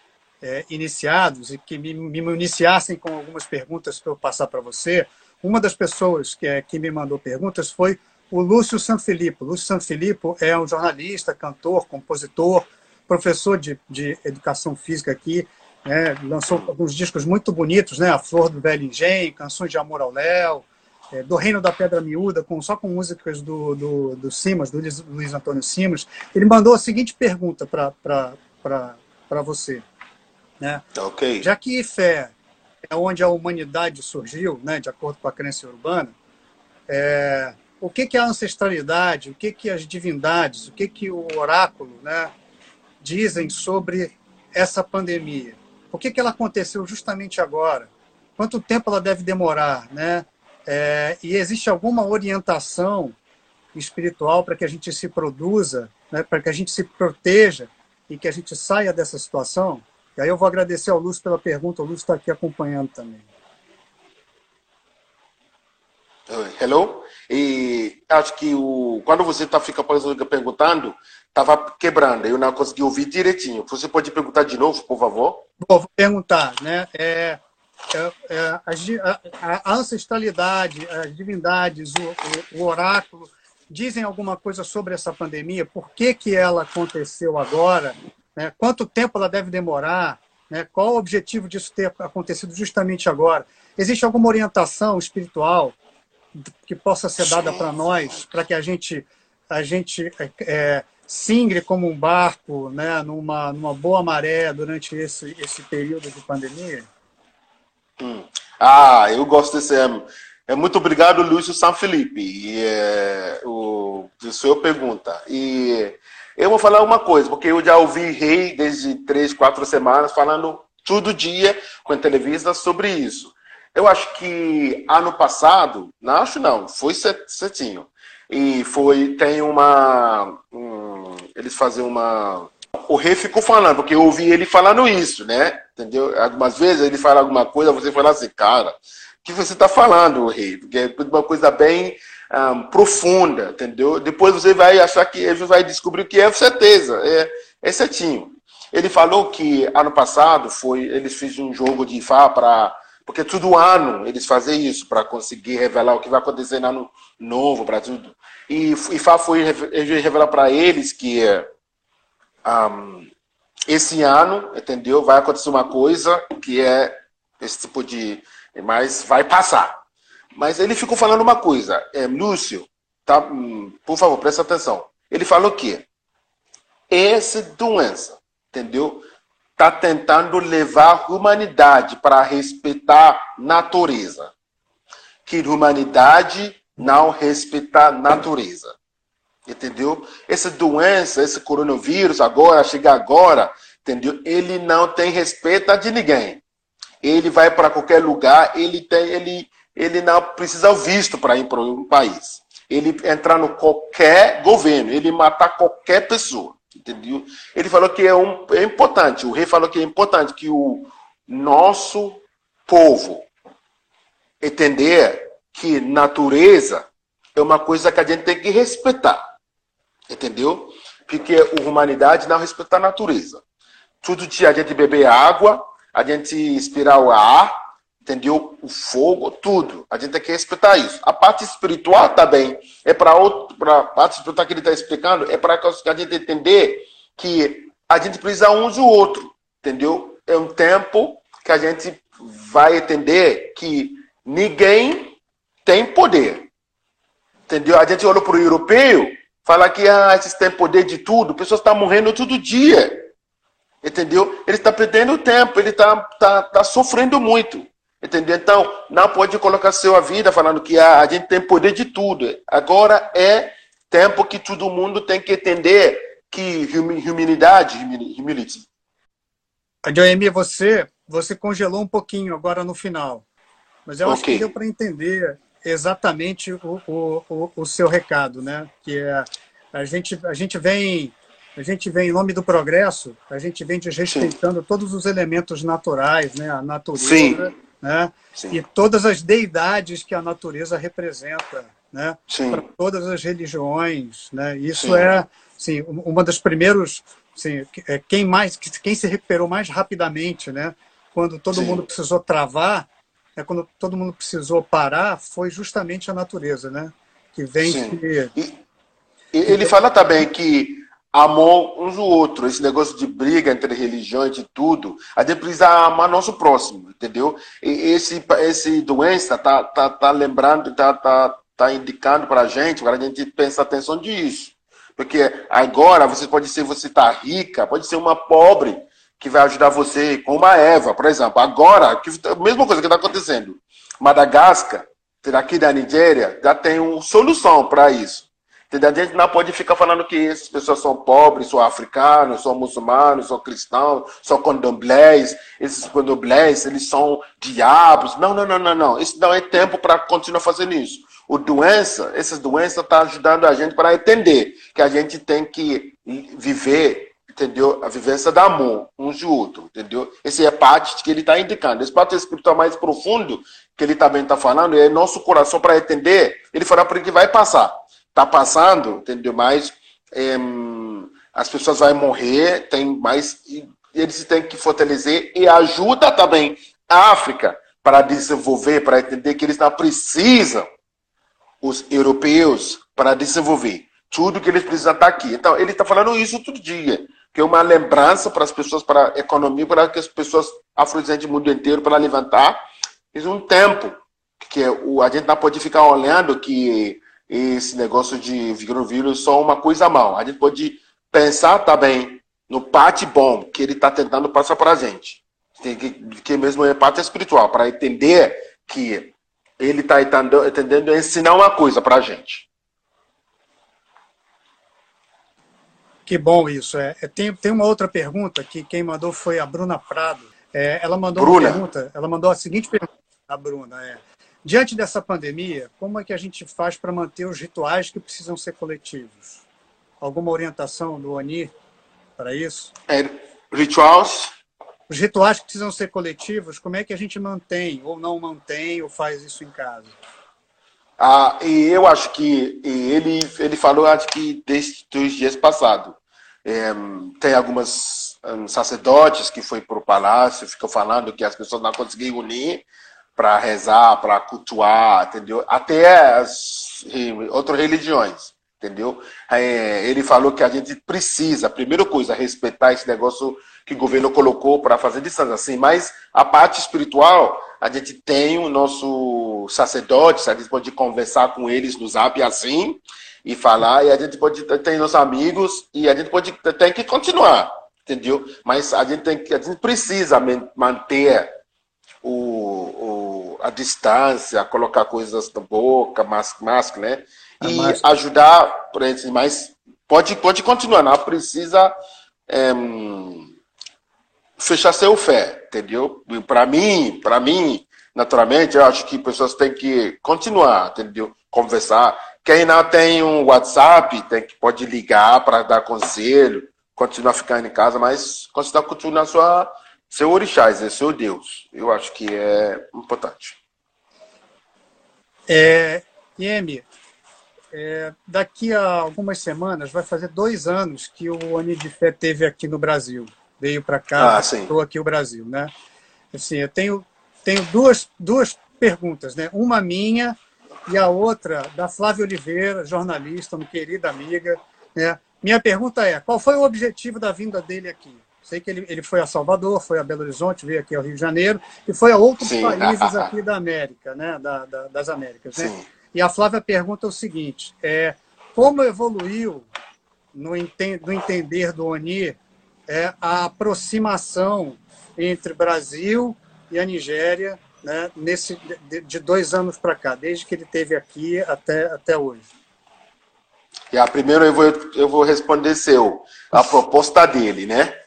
é, iniciados e que me, me iniciassem com algumas perguntas para eu passar para você. Uma das pessoas que, é, que me mandou perguntas foi o Lúcio Sanfilippo. Lúcio Sanfilippo é um jornalista, cantor, compositor, professor de, de educação física aqui, né, lançou alguns discos muito bonitos, né, A Flor do Velho Engenho, Canções de Amor ao Léo, é, do Reino da Pedra Miúda, com, só com músicas do, do, do Simas, do Luiz, Luiz Antônio Simas, ele mandou a seguinte pergunta para você. Né? Tá ok. Já que fé é onde a humanidade surgiu, né, de acordo com a crença urbana, é, o que, que é a ancestralidade, o que, que as divindades, o que, que o oráculo né, dizem sobre essa pandemia? Por que, que ela aconteceu justamente agora? Quanto tempo ela deve demorar? Né? É, e existe alguma orientação espiritual para que a gente se produza, né, para que a gente se proteja e que a gente saia dessa situação? E aí eu vou agradecer ao Lúcio pela pergunta, o Lúcio está aqui acompanhando também. Hello? E acho que o, quando você está fica perguntando, estava quebrando, eu não consegui ouvir direitinho. Você pode perguntar de novo, por favor? Vou perguntar, né? É, é, é a, a, ancestralidade, as divindades, o, o, o, oráculo, dizem alguma coisa sobre essa pandemia? Por que, que ela aconteceu agora? Né? Quanto tempo ela deve demorar? Né? Qual o objetivo disso ter acontecido justamente agora? Existe alguma orientação espiritual que possa ser dada para nós, para que a gente, a gente é, é, singre como um barco né, numa, numa boa maré durante esse, esse período de pandemia? Hum. Ah, eu gosto desse. É, muito obrigado, Lúcio San Felipe. E, é, o, sua pergunta. E eu vou falar uma coisa, porque eu já ouvi Rei desde três, quatro semanas falando todo dia com a televisão sobre isso. Eu acho que ano passado, não acho não, foi certinho. E foi, tem uma. Um, eles fazem uma. O rei ficou falando, porque eu ouvi ele falando isso, né? Entendeu? Algumas vezes ele fala alguma coisa, você fala assim, cara, o que você está falando, rei? Porque é uma coisa bem um, profunda, entendeu? Depois você vai achar que ele vai descobrir que é certeza, é, é certinho. Ele falou que ano passado foi, eles fizeram um jogo de Ifá para porque todo ano eles fazem isso para conseguir revelar o que vai acontecer no ano novo para tudo. E Ifá foi revelar para eles que um, esse ano, entendeu? Vai acontecer uma coisa que é esse tipo de, mas vai passar. Mas ele ficou falando uma coisa, é, Lúcio, tá, hum, por favor, presta atenção. Ele falou que essa doença, entendeu? Está tentando levar a humanidade para respeitar natureza. Que a humanidade não respeita natureza. Entendeu? Essa doença, esse coronavírus, agora, chega agora, entendeu? Ele não tem respeito de ninguém. Ele vai para qualquer lugar, ele tem, ele ele não precisa visto para ir para um país. Ele entrar no qualquer governo, ele matar qualquer pessoa, entendeu? Ele falou que é, um, é importante, o rei falou que é importante que o nosso povo entender que natureza é uma coisa que a gente tem que respeitar, entendeu? Porque a humanidade não respeita a natureza. Todo dia a gente beber água, a gente inspirar o ar, entendeu? O fogo, tudo. A gente tem que respeitar isso. A parte espiritual também é para a parte espiritual que ele está explicando, é para a gente entender que a gente precisa um do outro, entendeu? É um tempo que a gente vai entender que ninguém tem poder, entendeu? A gente olha para o europeu, fala que ah, esses têm poder de tudo, pessoas estão morrendo todo dia. Entendeu? Ele está perdendo tempo, ele está tá, tá sofrendo muito. Entendeu? Então, não pode colocar sua vida falando que ah, a gente tem poder de tudo. Agora é tempo que todo mundo tem que entender que humildade, humility. Joemi, você, você congelou um pouquinho agora no final. Mas eu okay. acho que deu para entender exatamente o, o, o, o, seu recado, né? Que é, a gente, a gente vem a gente vem em nome do progresso, a gente vem desrespeitando Sim. todos os elementos naturais, né? A natureza. Sim né? E todas as deidades que a natureza representa, né? Para todas as religiões, né? Isso Sim. é, assim, uma das primeiros, assim, é, quem mais, quem se recuperou mais rapidamente, né? Quando todo Sim. mundo precisou travar, é quando todo mundo precisou parar, foi justamente a natureza, né? Que vem Sim. que... E, ele fala também que amor uns ao outro. Esse negócio de briga entre religiões e tudo, a gente precisa amar nosso próximo, entendeu? E esse, esse doença tá, tá, tá lembrando, tá, tá, tá indicando para a gente, para a gente pensar atenção disso. Porque agora você pode ser, você tá rica, pode ser uma pobre que vai ajudar você, como a Eva, por exemplo. Agora, que, a mesma coisa que está acontecendo. Madagascar, aqui da Nigéria, já tem uma solução para isso. A gente não pode ficar falando que essas pessoas são pobres, são africanos, são muçulmanos, são cristãos, são condomblés. Esses condomblés, eles são diabos. Não, não, não, não, não. Isso não é tempo para continuar fazendo isso. O doença, essas doenças estão tá ajudando a gente para entender que a gente tem que viver, entendeu? A vivência da amor uns de outro, entendeu? Essa é parte que ele está indicando. Esse parte espiritual mais profundo que ele também está falando é nosso coração para entender. Ele fala para que vai passar está passando, entendeu? Mas é, as pessoas vão morrer, tem mais. Eles têm que fortalecer e ajuda também a África para desenvolver, para entender que eles não precisam, os europeus, para desenvolver. Tudo que eles precisam está aqui. Então, ele está falando isso todo dia, que é uma lembrança para as pessoas, para a economia, para que as pessoas afrodescendentes do mundo inteiro, para levantar. Isso é um tempo que o, a gente não pode ficar olhando que esse negócio de vírus só uma coisa mal. A gente pode pensar também no parte bom que ele está tentando passar para a gente. Que, que mesmo é parte espiritual, para entender que ele está entendendo ensinar uma coisa para a gente. Que bom isso. É, é, tem, tem uma outra pergunta que quem mandou foi a Bruna Prado. É, ela mandou Bruna. uma pergunta, ela mandou a seguinte pergunta, a Bruna, é, diante dessa pandemia, como é que a gente faz para manter os rituais que precisam ser coletivos? Alguma orientação do ONI para isso? É, rituais? Os rituais que precisam ser coletivos, como é que a gente mantém, ou não mantém, ou faz isso em casa? Ah, e eu acho que ele, ele falou, acho que desde os dias passados. É, tem algumas um, sacerdotes que foi para o palácio, ficam falando que as pessoas não conseguiram unir para rezar, para cultuar, entendeu? Até as outras religiões entendeu? É, ele falou que a gente precisa, primeira coisa, respeitar esse negócio que o governo colocou para fazer distância, assim, mas a parte espiritual, a gente tem o nosso sacerdote, a gente pode conversar com eles no zap assim, e falar, e a gente pode ter nossos amigos, e a gente pode tem que continuar, entendeu? Mas a gente, tem, a gente precisa manter o, o, a distância, colocar coisas na boca, máscara, né? e ajudar, por exemplo, mas pode, pode continuar, não precisa é, fechar seu fé, entendeu? Para mim, para mim, naturalmente, eu acho que pessoas têm que continuar, entendeu? Conversar. Quem não tem um WhatsApp, tem que pode ligar para dar conselho, continuar ficando em casa, mas continuar continuar sua seu orixá, é seu Deus. Eu acho que é importante. É, Yemi, é, daqui a algumas semanas vai fazer dois anos que o Ani de Fé teve aqui no Brasil. Veio para cá, ah, estou aqui o Brasil, né? Assim, eu tenho, tenho duas, duas perguntas, né? Uma minha e a outra da Flávia Oliveira, jornalista, uma querida amiga. Né? Minha pergunta é: qual foi o objetivo da vinda dele aqui? Sei que ele, ele foi a Salvador, foi a Belo Horizonte, veio aqui ao Rio de Janeiro e foi a outros Sim. países aqui da América, né? Da, da, das Américas. Né? E a Flávia pergunta o seguinte: é, como evoluiu, no, enten no entender do ONI, é, a aproximação entre Brasil e a Nigéria né, nesse, de, de dois anos para cá, desde que ele esteve aqui até, até hoje? E a primeira eu vou, eu vou responder seu, a proposta dele, né?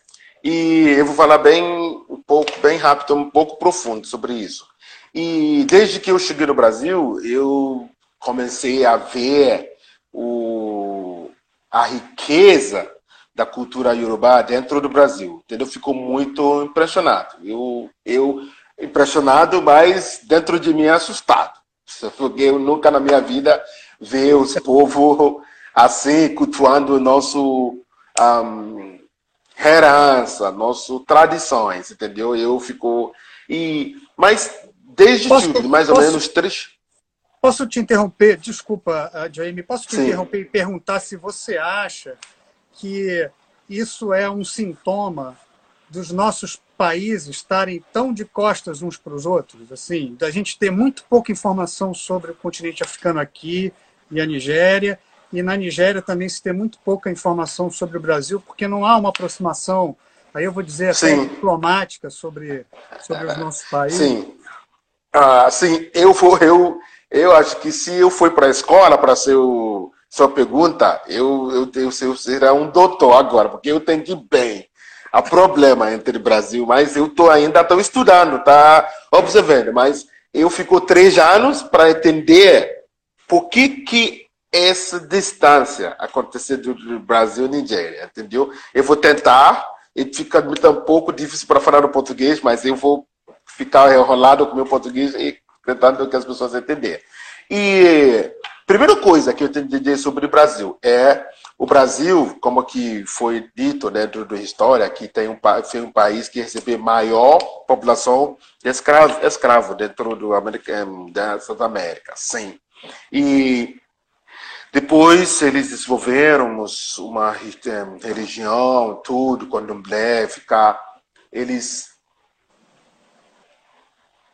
E eu vou falar bem um pouco, bem rápido, um pouco profundo sobre isso. E desde que eu cheguei no Brasil, eu comecei a ver o, a riqueza da cultura iorubá dentro do Brasil. Entendeu? Fico muito impressionado. Eu, eu impressionado, mas dentro de mim assustado. Porque eu nunca na minha vida vi os povos assim, cultuando nosso um, herança, nossas tradições, entendeu? Eu fico... E, mas desde posso, tudo, mais ou menos três... Posso te interromper? Desculpa, Jaime, posso te Sim. interromper e perguntar se você acha que isso é um sintoma dos nossos países estarem tão de costas uns para os outros, assim, da gente ter muito pouca informação sobre o continente africano aqui e a Nigéria, e na Nigéria também se ter muito pouca informação sobre o Brasil, porque não há uma aproximação, aí eu vou dizer até diplomática sobre, sobre os nossos países. Sim. Ah, sim, eu vou, eu eu acho que se eu for para a escola para ser o, sua pergunta, eu, eu, eu, eu será um doutor agora, porque eu entendi bem. Há problema entre Brasil, mas eu tô ainda estou estudando, tá observando, mas eu fico três anos para entender por que que essa distância aconteceu do Brasil e Nigéria, entendeu? Eu vou tentar, e fica um pouco difícil para falar no português, mas eu vou ficar enrolado com meu português e tentando que as pessoas entenderem. E primeira coisa que eu tenho que dizer sobre o Brasil é o Brasil, como que foi dito dentro da história, que tem um, foi um país que recebeu maior população de escravo, escravo dentro do América, da América, sim. E depois eles desenvolveram uma religião, tudo, candomblé, ficar, eles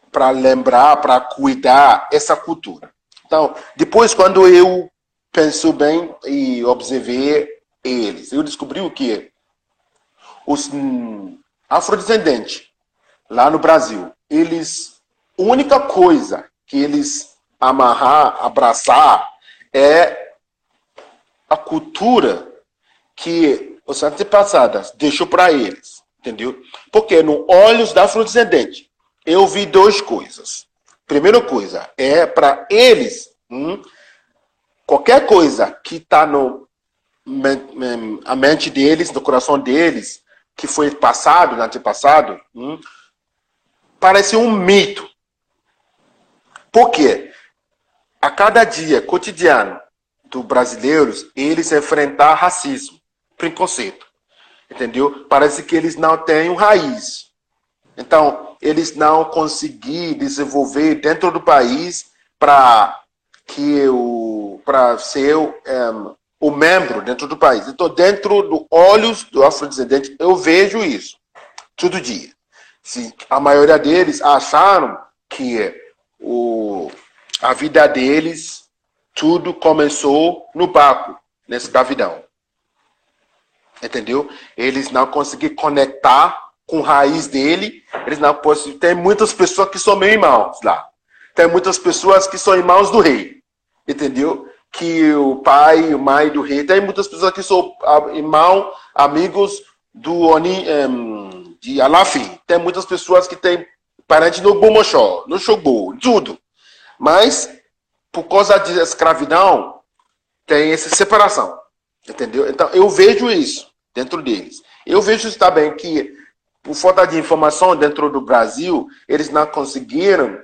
para lembrar, para cuidar essa cultura. Então, depois quando eu penso bem e observei eles, eu descobri o que os hum, afrodescendentes lá no Brasil, eles única coisa que eles amarrar, abraçar é a cultura que os antepassados deixou para eles, entendeu? Porque no olhos da afrodescendente eu vi duas coisas. Primeira coisa é para eles, hum, qualquer coisa que está no a mente deles, no coração deles, que foi passado, no antepassado, hum, parece um mito. Por quê? A cada dia cotidiano dos brasileiros, eles enfrentar racismo, preconceito. Entendeu? Parece que eles não têm raiz. Então, eles não conseguiram desenvolver dentro do país para que o para ser um, o membro dentro do país. Então, dentro dos olhos do afrodescendente, eu vejo isso todo dia. Sim, a maioria deles acharam que o, a vida deles tudo começou no barco, nessa escravidão. Entendeu? Eles não conseguiram conectar com raiz dele, eles não podem. Tem muitas pessoas que são meus irmãos lá. Tem muitas pessoas que são irmãos do rei. Entendeu? Que o pai o mãe do rei. Tem muitas pessoas que são irmãos, amigos do Oni, um, de Alafi. Tem muitas pessoas que têm parente no Bomochó, no Xogô, tudo. Mas, por causa da escravidão, tem essa separação. Entendeu? Então, eu vejo isso dentro deles. Eu vejo também que por falta de informação dentro do Brasil, eles não conseguiram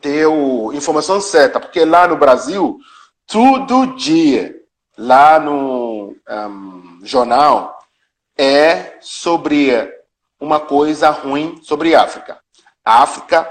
ter a informação certa, porque lá no Brasil, todo dia, lá no um, jornal, é sobre uma coisa ruim sobre a África. África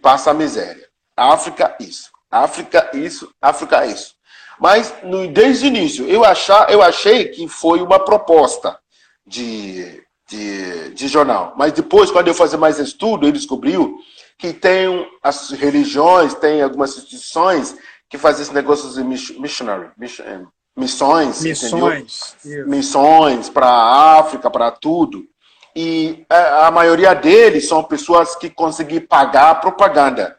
passa a miséria. África, isso. África, isso. África, isso. Mas no, desde o início, eu, achar, eu achei que foi uma proposta de de, de jornal. Mas depois, quando eu fazer mais estudo, ele descobriu que tem as religiões, tem algumas instituições que fazem esses negócios de missionary, eh, missões, missões, missões para a África, para tudo. E a, a, maioria deles são pessoas que conseguem pagar a propaganda,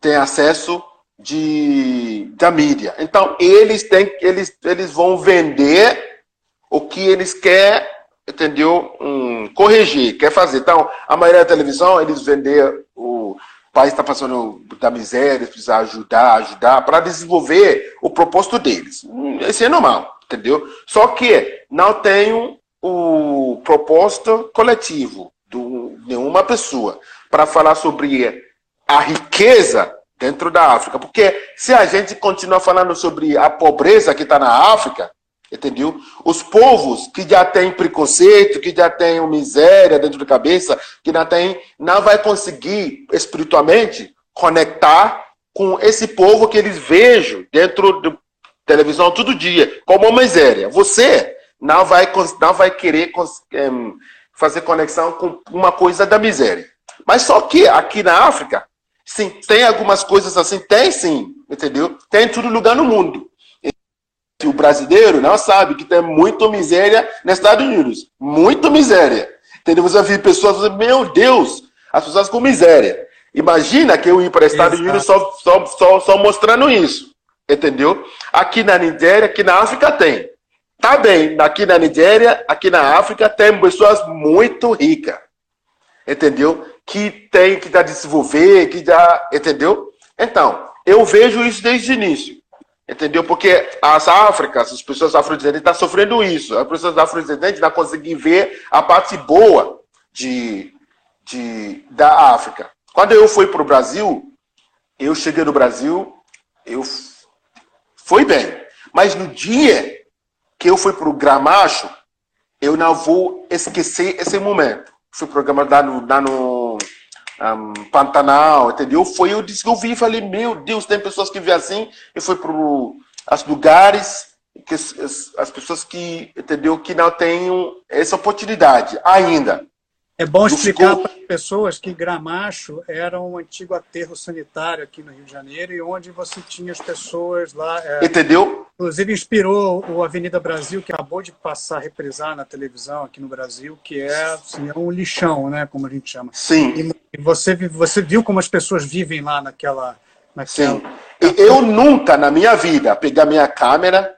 tem acesso de, da mídia. Então eles têm, eles, eles vão vender o que eles querem entendeu? Um, corrigir, quer fazer. Então, a maioria da televisão, eles vender o país está passando da miséria, precisa ajudar, ajudar, para desenvolver o propósito deles. Esse é normal, entendeu? Só que não tem o propósito coletivo de nenhuma pessoa para falar sobre a riqueza dentro da África. Porque se a gente continuar falando sobre a pobreza que está na África, Entendeu? Os povos que já têm preconceito, que já têm miséria dentro da cabeça, que não tem, não vai conseguir espiritualmente conectar com esse povo que eles vejam dentro da televisão todo dia, como uma miséria. Você não vai, não vai querer fazer conexão com uma coisa da miséria. Mas só que aqui na África, sim, tem algumas coisas assim, tem sim, entendeu? Tem em todo lugar no mundo o brasileiro não sabe que tem muita miséria nos Estados Unidos. Muito miséria. Entendeu? Você vê pessoas dizendo, meu Deus, as pessoas com miséria. Imagina que eu ir para os Estados Unidos só, só, só, só mostrando isso. Entendeu? Aqui na Nigéria, aqui na África tem. Tá bem, aqui na Nigéria, aqui na África tem pessoas muito ricas. Entendeu? Que tem que já desenvolver, que já. Entendeu? Então, eu vejo isso desde o início. Entendeu? Porque as Áfricas, as pessoas afrodescendentes estão sofrendo isso. As pessoas afrodescendentes não conseguem ver a parte boa de, de, da África. Quando eu fui para o Brasil, eu cheguei no Brasil, eu fui bem. Mas no dia que eu fui para o Gramacho, eu não vou esquecer esse momento. Fui programado lá no, lá no um, Pantanal, entendeu? Foi eu disse que eu vi e falei, meu Deus, tem pessoas que vêm assim. Eu fui para os lugares que as, as, pessoas que, entendeu, que não têm essa oportunidade ainda. É bom explicar para as pessoas que Gramacho era um antigo aterro sanitário aqui no Rio de Janeiro e onde você tinha as pessoas lá. É, Entendeu? Inclusive inspirou o Avenida Brasil, que acabou de passar, reprisar na televisão aqui no Brasil, que é, assim, é um lixão, né, como a gente chama. Sim. E você, você viu como as pessoas vivem lá naquela. naquela... Sim. Eu nunca na minha vida pegar minha câmera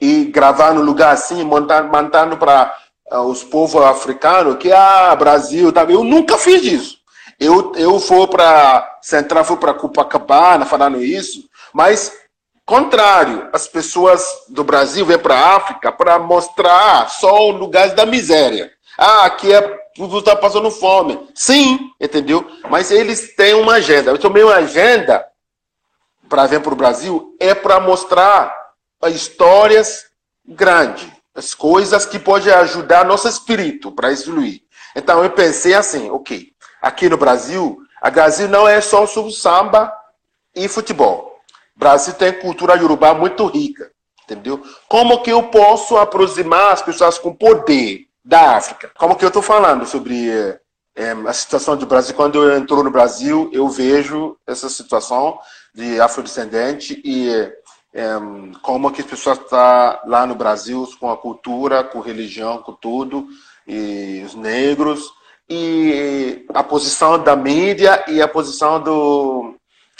e gravar no lugar assim, montando, montando para uh, os povos africanos que, ah, Brasil, tá? eu nunca fiz isso. Eu, eu fui para Central, fui para Copacabana falando isso, mas contrário, as pessoas do Brasil vêm para a África para mostrar só lugares da miséria. Ah, aqui é tudo está passando fome. Sim, entendeu? Mas eles têm uma agenda. Eu tomei uma agenda para vir para o Brasil é para mostrar histórias grandes, as coisas que podem ajudar nosso espírito para evoluir. Então eu pensei assim, ok, aqui no Brasil, a Brasil não é só sobre samba e futebol. Brasil tem cultura iorubá muito rica, entendeu? Como que eu posso aproximar as pessoas com poder da África? Como que eu estou falando sobre é, a situação do Brasil? Quando eu entro no Brasil, eu vejo essa situação de afrodescendente e como que as pessoas estão tá lá no Brasil com a cultura, com a religião, com tudo, e os negros, e a posição da mídia e a posição do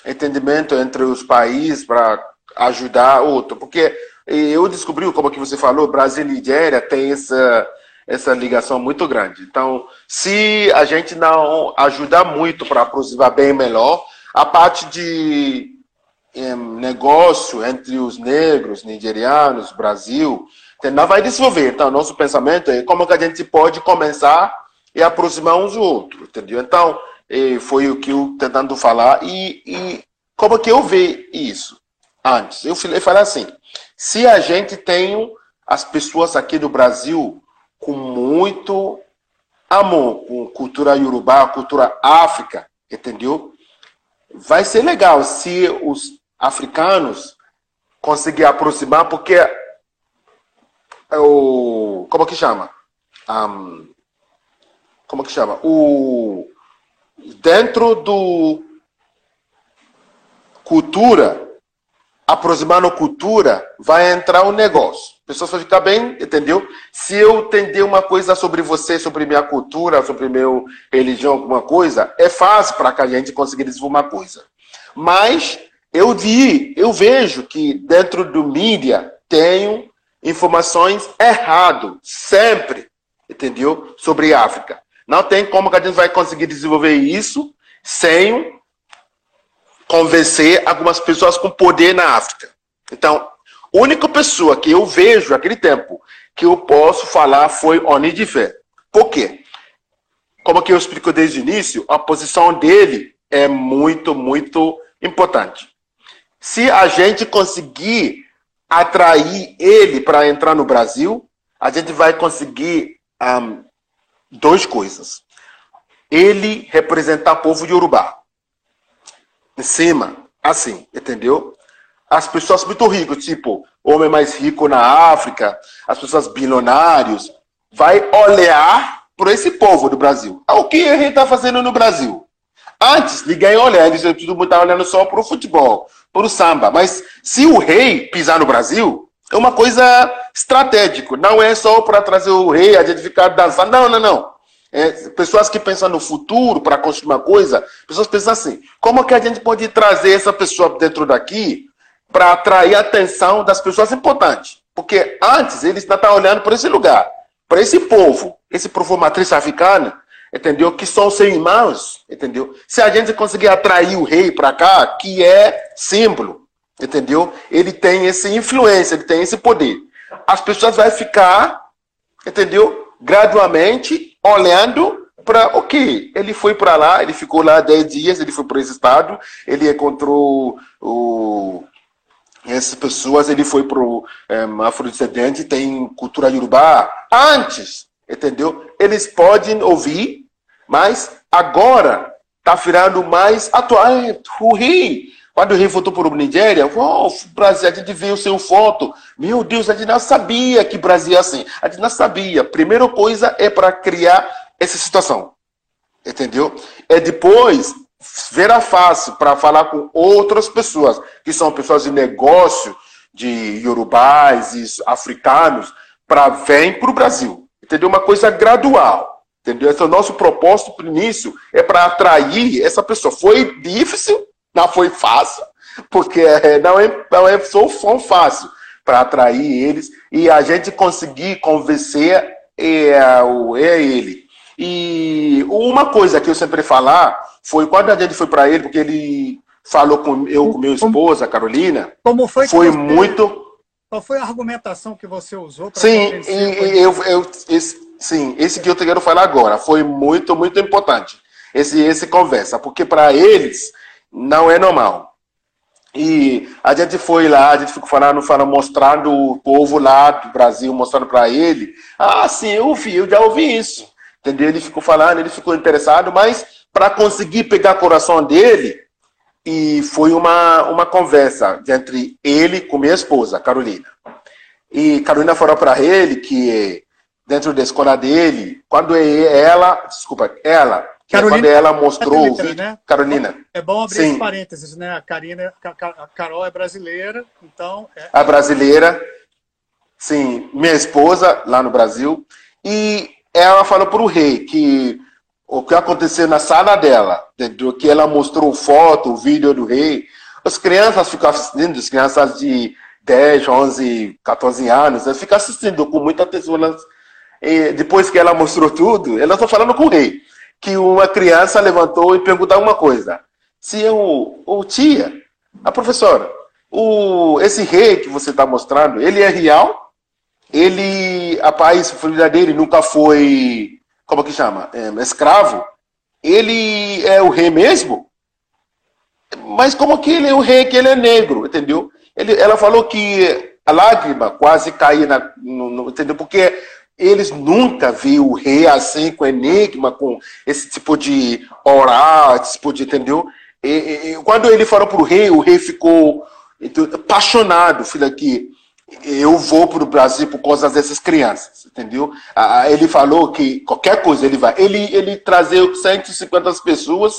entendimento entre os países para ajudar outro. Porque eu descobri, como que você falou, Brasil e Nigéria tem essa, essa ligação muito grande. Então, se a gente não ajudar muito para aproximar bem melhor, a parte de negócio entre os negros, nigerianos, Brasil, não vai desenvolver. Então, nosso pensamento é como que a gente pode começar e aproximar uns do outros, entendeu? Então, foi o que eu tentando falar e, e como que eu vejo isso antes. Eu falei assim, se a gente tem as pessoas aqui do Brasil com muito amor, com cultura iorubá, cultura áfrica, entendeu? Vai ser legal se os africanos conseguir aproximar, porque é o. Como que chama? Um, como que chama? O, dentro do cultura, aproximando cultura, vai entrar o um negócio. A pessoa vai ficar bem, entendeu? Se eu entender uma coisa sobre você, sobre minha cultura, sobre minha religião, alguma coisa, é fácil para a gente conseguir desenvolver uma coisa. Mas eu vi, eu vejo que dentro do mídia tenho informações erradas, sempre, entendeu? Sobre África. Não tem como que a gente vai conseguir desenvolver isso sem convencer algumas pessoas com poder na África. Então, a única pessoa que eu vejo naquele tempo que eu posso falar foi Oni de Fé. Por quê? Como que eu explico desde o início, a posição dele é muito, muito importante. Se a gente conseguir atrair ele para entrar no Brasil, a gente vai conseguir um, duas coisas. Ele representar o povo de Urubá. Em cima, assim, entendeu? As pessoas muito ricas, tipo, homem mais rico na África, as pessoas bilionários, vai olhar para esse povo do Brasil. O que a gente está fazendo no Brasil? Antes, ninguém olha, eles todo mundo está olhando só para o futebol, para o samba. Mas se o rei pisar no Brasil, é uma coisa estratégica. Não é só para trazer o rei, a gente ficar. Não, não, não. É, pessoas que pensam no futuro para construir uma coisa, pessoas pensam assim: como que a gente pode trazer essa pessoa dentro daqui para atrair a atenção das pessoas importantes? Porque antes eles não estavam olhando para esse lugar, para esse povo, esse povo matriz africana, entendeu? Que são seus irmãos, entendeu? Se a gente conseguir atrair o rei para cá, que é símbolo, entendeu? Ele tem essa influência, ele tem esse poder. As pessoas vão ficar, entendeu? Gradualmente olhando para, ok, ele foi para lá, ele ficou lá 10 dias, ele foi para esse estado, ele encontrou o essas pessoas, ele foi pro é, afrodescendente, tem cultura iorubá antes, entendeu? Eles podem ouvir, mas agora tá virando mais atual. O rei, quando o rei voltou para o Nigéria, oh, Brasil, a gente viu seu foto. Meu Deus, a gente não sabia que Brasil é assim. A gente não sabia. Primeira coisa é para criar essa situação. Entendeu? É depois ver a face para falar com outras pessoas, que são pessoas de negócio, de yorubais e africanos, para vir para o Brasil. Entendeu? Uma coisa gradual. Entendeu? Esse é o nosso propósito para início, é para atrair essa pessoa. Foi difícil, não foi fácil, porque é, não é, não é só fácil para atrair eles e a gente conseguir convencer é, é ele. E uma coisa que eu sempre falar foi quando a gente foi para ele, porque ele falou com eu com minha esposa, Carolina. Como foi? Foi você, muito. Qual foi a argumentação que você usou? Sim, e, eu, eu, esse, sim, esse que eu quero falar agora foi muito, muito importante. Esse, esse conversa, porque para eles não é normal. E a gente foi lá, a gente ficou falando, falando mostrando o povo lá do Brasil, mostrando para ele. Ah, sim, eu ouvi, eu já ouvi isso. Entendeu? Ele ficou falando, ele ficou interessado, mas para conseguir pegar o coração dele, e foi uma, uma conversa entre ele com minha esposa, Carolina. E Carolina falou para ele que dentro da escola dele, quando ela, desculpa, ela, Carolina, quando ela mostrou o vídeo, né? Carolina. É bom abrir sim. parênteses, né? A, Karina, a Carol é brasileira, então. É... A brasileira, sim, minha esposa lá no Brasil. E ela falou para o rei que o que aconteceu na sala dela, do que ela mostrou foto, o vídeo do rei, as crianças ficam assistindo, as crianças de 10, 11, 14 anos, elas ficam assistindo com muita atenção. e depois que ela mostrou tudo, ela está falando com o rei, que uma criança levantou e perguntou uma coisa. Se eu, o tia, a professora, o, esse rei que você está mostrando, ele é real? Ele, a país, a família dele nunca foi como que chama? É, escravo, ele é o rei mesmo? Mas como que ele é o rei, que ele é negro, entendeu? Ele, ela falou que a lágrima quase caía, na, entendeu? Porque eles nunca viram o rei assim, com enigma, com esse tipo de oral, esse tipo de, entendeu? E, e, quando ele falou para o rei, o rei ficou então, apaixonado, filho aqui eu vou para o Brasil por causa dessas crianças, entendeu? Ah, ele falou que qualquer coisa ele vai. Ele, ele trazer 150 pessoas,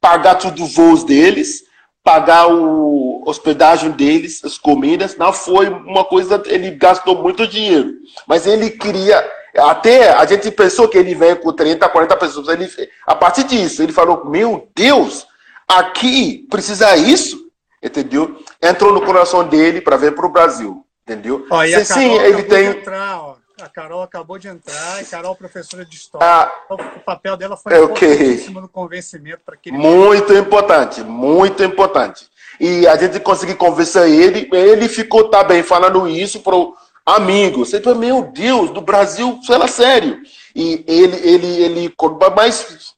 pagar tudo os voos deles, pagar o hospedagem deles, as comidas. Não foi uma coisa, ele gastou muito dinheiro. Mas ele queria, até a gente pensou que ele vem com 30, 40 pessoas. Ele, a partir disso, ele falou: Meu Deus, aqui precisa isso, entendeu? Entrou no coração dele para vir para o Brasil. Entendeu? Ó, e a Sim, ele tem. Entrar, Carol acabou de entrar, e Carol, professora de história. Ah, então, o papel dela foi importantíssimo no convencimento para que. Muito importante, muito importante. E a gente conseguiu convencer ele, ele ficou também falando isso para o amigo. Você fala, meu Deus, do Brasil, fala sério. E ele, ele, ele, mas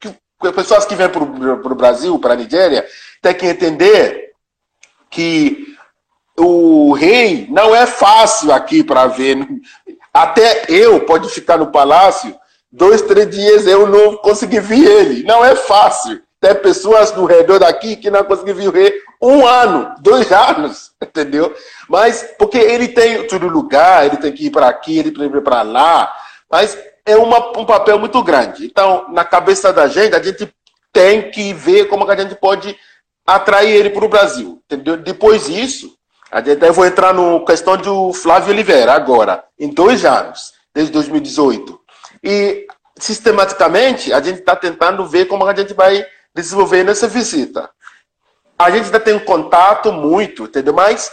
pessoas que vêm para o Brasil, para a Nigéria, tem que entender que o rei não é fácil aqui para ver. Até eu pode ficar no palácio dois, três dias eu não consegui ver ele. Não é fácil. Tem pessoas no redor daqui que não conseguiram ver um ano, dois anos, entendeu? Mas porque ele tem todo lugar, ele tem que ir para aqui, ele tem que ir para lá, mas é uma, um papel muito grande. Então, na cabeça da gente, a gente tem que ver como a gente pode atrair ele para o Brasil, entendeu? Depois disso, eu vou entrar no questão do Flávio Oliveira agora, em dois anos, desde 2018. E sistematicamente a gente está tentando ver como a gente vai desenvolver nessa visita. A gente ainda tem contato muito, entendeu? Mas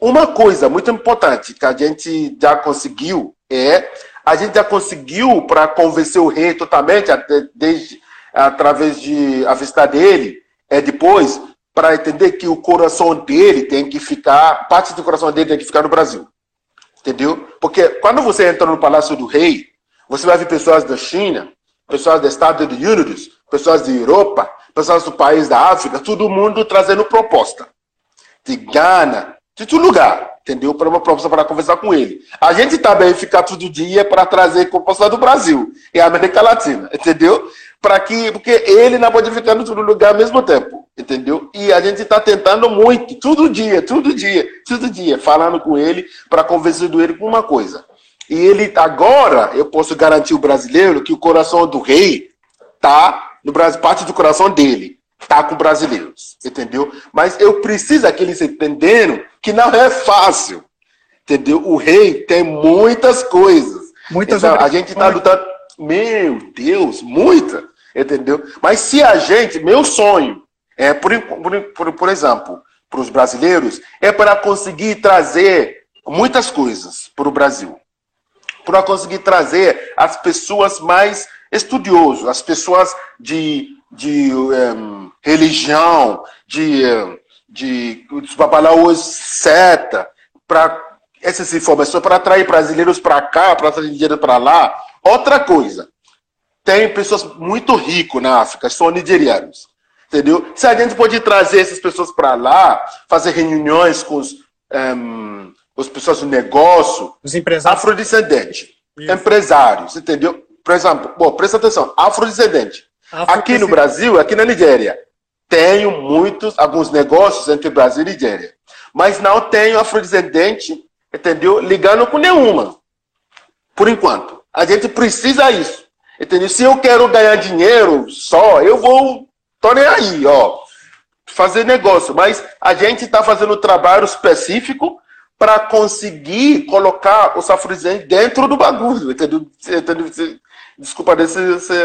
uma coisa muito importante que a gente já conseguiu é a gente já conseguiu para convencer o rei totalmente, desde, através de a visita dele, é depois para entender que o coração dele tem que ficar, parte do coração dele tem que ficar no Brasil. Entendeu? Porque quando você entra no Palácio do Rei, você vai ver pessoas da China, pessoas dos Estados Unidos, pessoas da Europa, pessoas do país da África, todo mundo trazendo proposta. De Ghana, de todo lugar, entendeu? Para uma proposta para conversar com ele. A gente também fica todo dia para trazer proposta do Brasil e América Latina, entendeu? Para que, porque ele não pode ficar no todo lugar ao mesmo tempo, entendeu? E a gente está tentando muito, todo dia, todo dia, todo dia, falando com ele para convencer ele com uma coisa. E ele agora, eu posso garantir o brasileiro que o coração do rei tá no Brasil, parte do coração dele tá com brasileiros, entendeu? Mas eu preciso que eles entenderam que não é fácil, entendeu? O rei tem muitas coisas. Muitas então, a gente está lutando, meu Deus, muita, entendeu? Mas se a gente, meu sonho é, por, por, por exemplo, para os brasileiros, é para conseguir trazer muitas coisas para o Brasil, para conseguir trazer as pessoas mais estudiosas, as pessoas de de um, religião, de, de os babalaos seta, para essas informações, para atrair brasileiros para cá, para trazer dinheiro para lá. Outra coisa, tem pessoas muito ricas na África, são nigerianos. Entendeu? Se a gente pode trazer essas pessoas para lá, fazer reuniões com os, um, as pessoas do negócio, os empresários. afrodescendentes, empresários, entendeu? Por exemplo, bom, presta atenção, afrodescendente. Aqui no Brasil, aqui na Nigéria, tenho muitos, alguns negócios entre Brasil e Nigéria. Mas não tenho afrodescendente, entendeu? Ligando com nenhuma. Por enquanto. A gente precisa isso. Entendeu? Se eu quero ganhar dinheiro só, eu vou. Tô nem aí, ó. Fazer negócio. Mas a gente está fazendo trabalho específico para conseguir colocar os afrodescendentes dentro do bagulho. Entendeu? entendeu? Desculpa desse,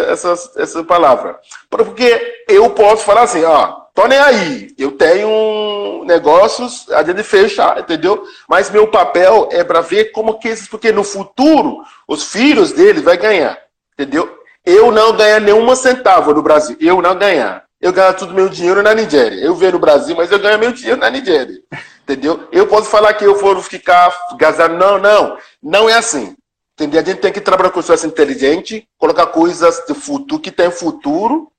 essa, essa palavra. Porque eu posso falar assim, ó, tô nem aí. Eu tenho negócios, a gente fecha, entendeu? Mas meu papel é para ver como que esses, porque no futuro os filhos deles vai ganhar, entendeu? Eu não ganhar nenhuma centavo no Brasil, eu não ganhar. Eu ganho todo meu dinheiro na Nigéria. Eu venho no Brasil, mas eu ganho meu dinheiro na Nigéria. Entendeu? Eu posso falar que eu vou ficar gastando. Não, não. Não é assim. Entendeu? A gente tem que trabalhar com pessoas inteligentes, colocar coisas de futuro que tem futuro,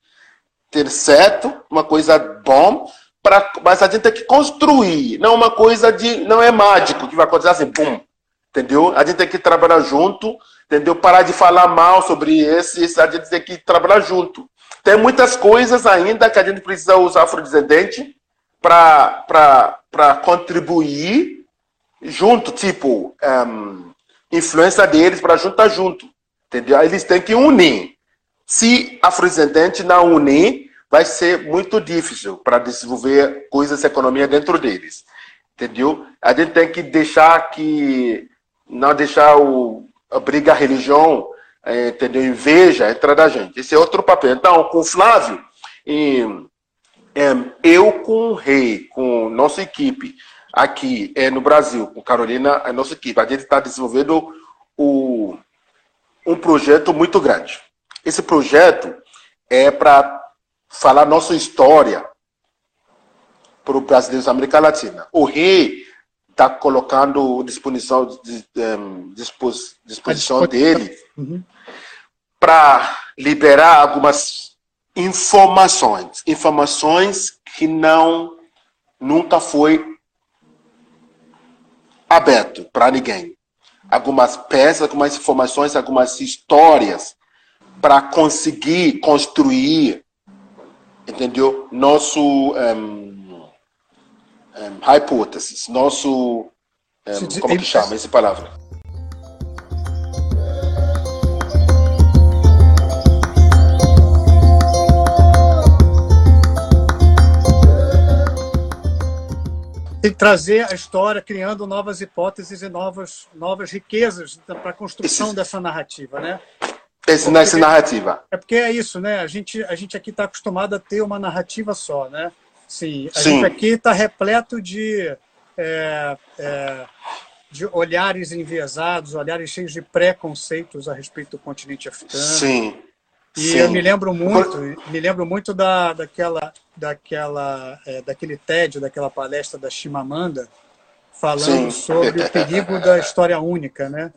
ter certo, uma coisa bom, pra, mas a gente tem que construir, não uma coisa de. não é mágico que vai acontecer assim, pum. Entendeu? A gente tem que trabalhar junto, entendeu? Parar de falar mal sobre esse, esse a gente tem que trabalhar junto. Tem muitas coisas ainda que a gente precisa usar afrodescendente para contribuir junto, tipo. Um, influência deles para juntar junto. Entendeu? Eles têm que unir. Se afrodescendente não unir, vai ser muito difícil para desenvolver coisas, economia dentro deles. Entendeu? A gente tem que deixar que não deixar o, a briga a religião, é, entendeu? Inveja entrar da gente. Esse é outro papel. Então, com o Flávio, e, é, eu com o Rei, com nossa equipe, aqui é, no Brasil, com Carolina, a nossa equipe, a gente está desenvolvendo o, um projeto muito grande. Esse projeto é para falar nossa história para os brasileiros da América Latina. O rei está colocando disposição, dispos, disposição dele uhum. para liberar algumas informações, informações que não nunca foi aberto para ninguém. Algumas peças, algumas informações, algumas histórias para conseguir construir, entendeu? Nosso um, um, hipóteses, nosso um, como que chama essa palavra? Que trazer a história, criando novas hipóteses e novas, novas riquezas para a construção Esse, dessa narrativa, né? Esse, nessa narrativa. É porque é isso, né? A gente, a gente aqui está acostumado a ter uma narrativa só, né? Sim, a Sim. gente aqui está repleto de, é, é, de olhares enviesados, olhares cheios de preconceitos a respeito do continente africano. Sim. E Sim. eu me lembro muito, me lembro muito da, daquela, daquela, é, daquele TED, daquela palestra da Chimamanda, falando Sim. sobre o perigo da história única, né?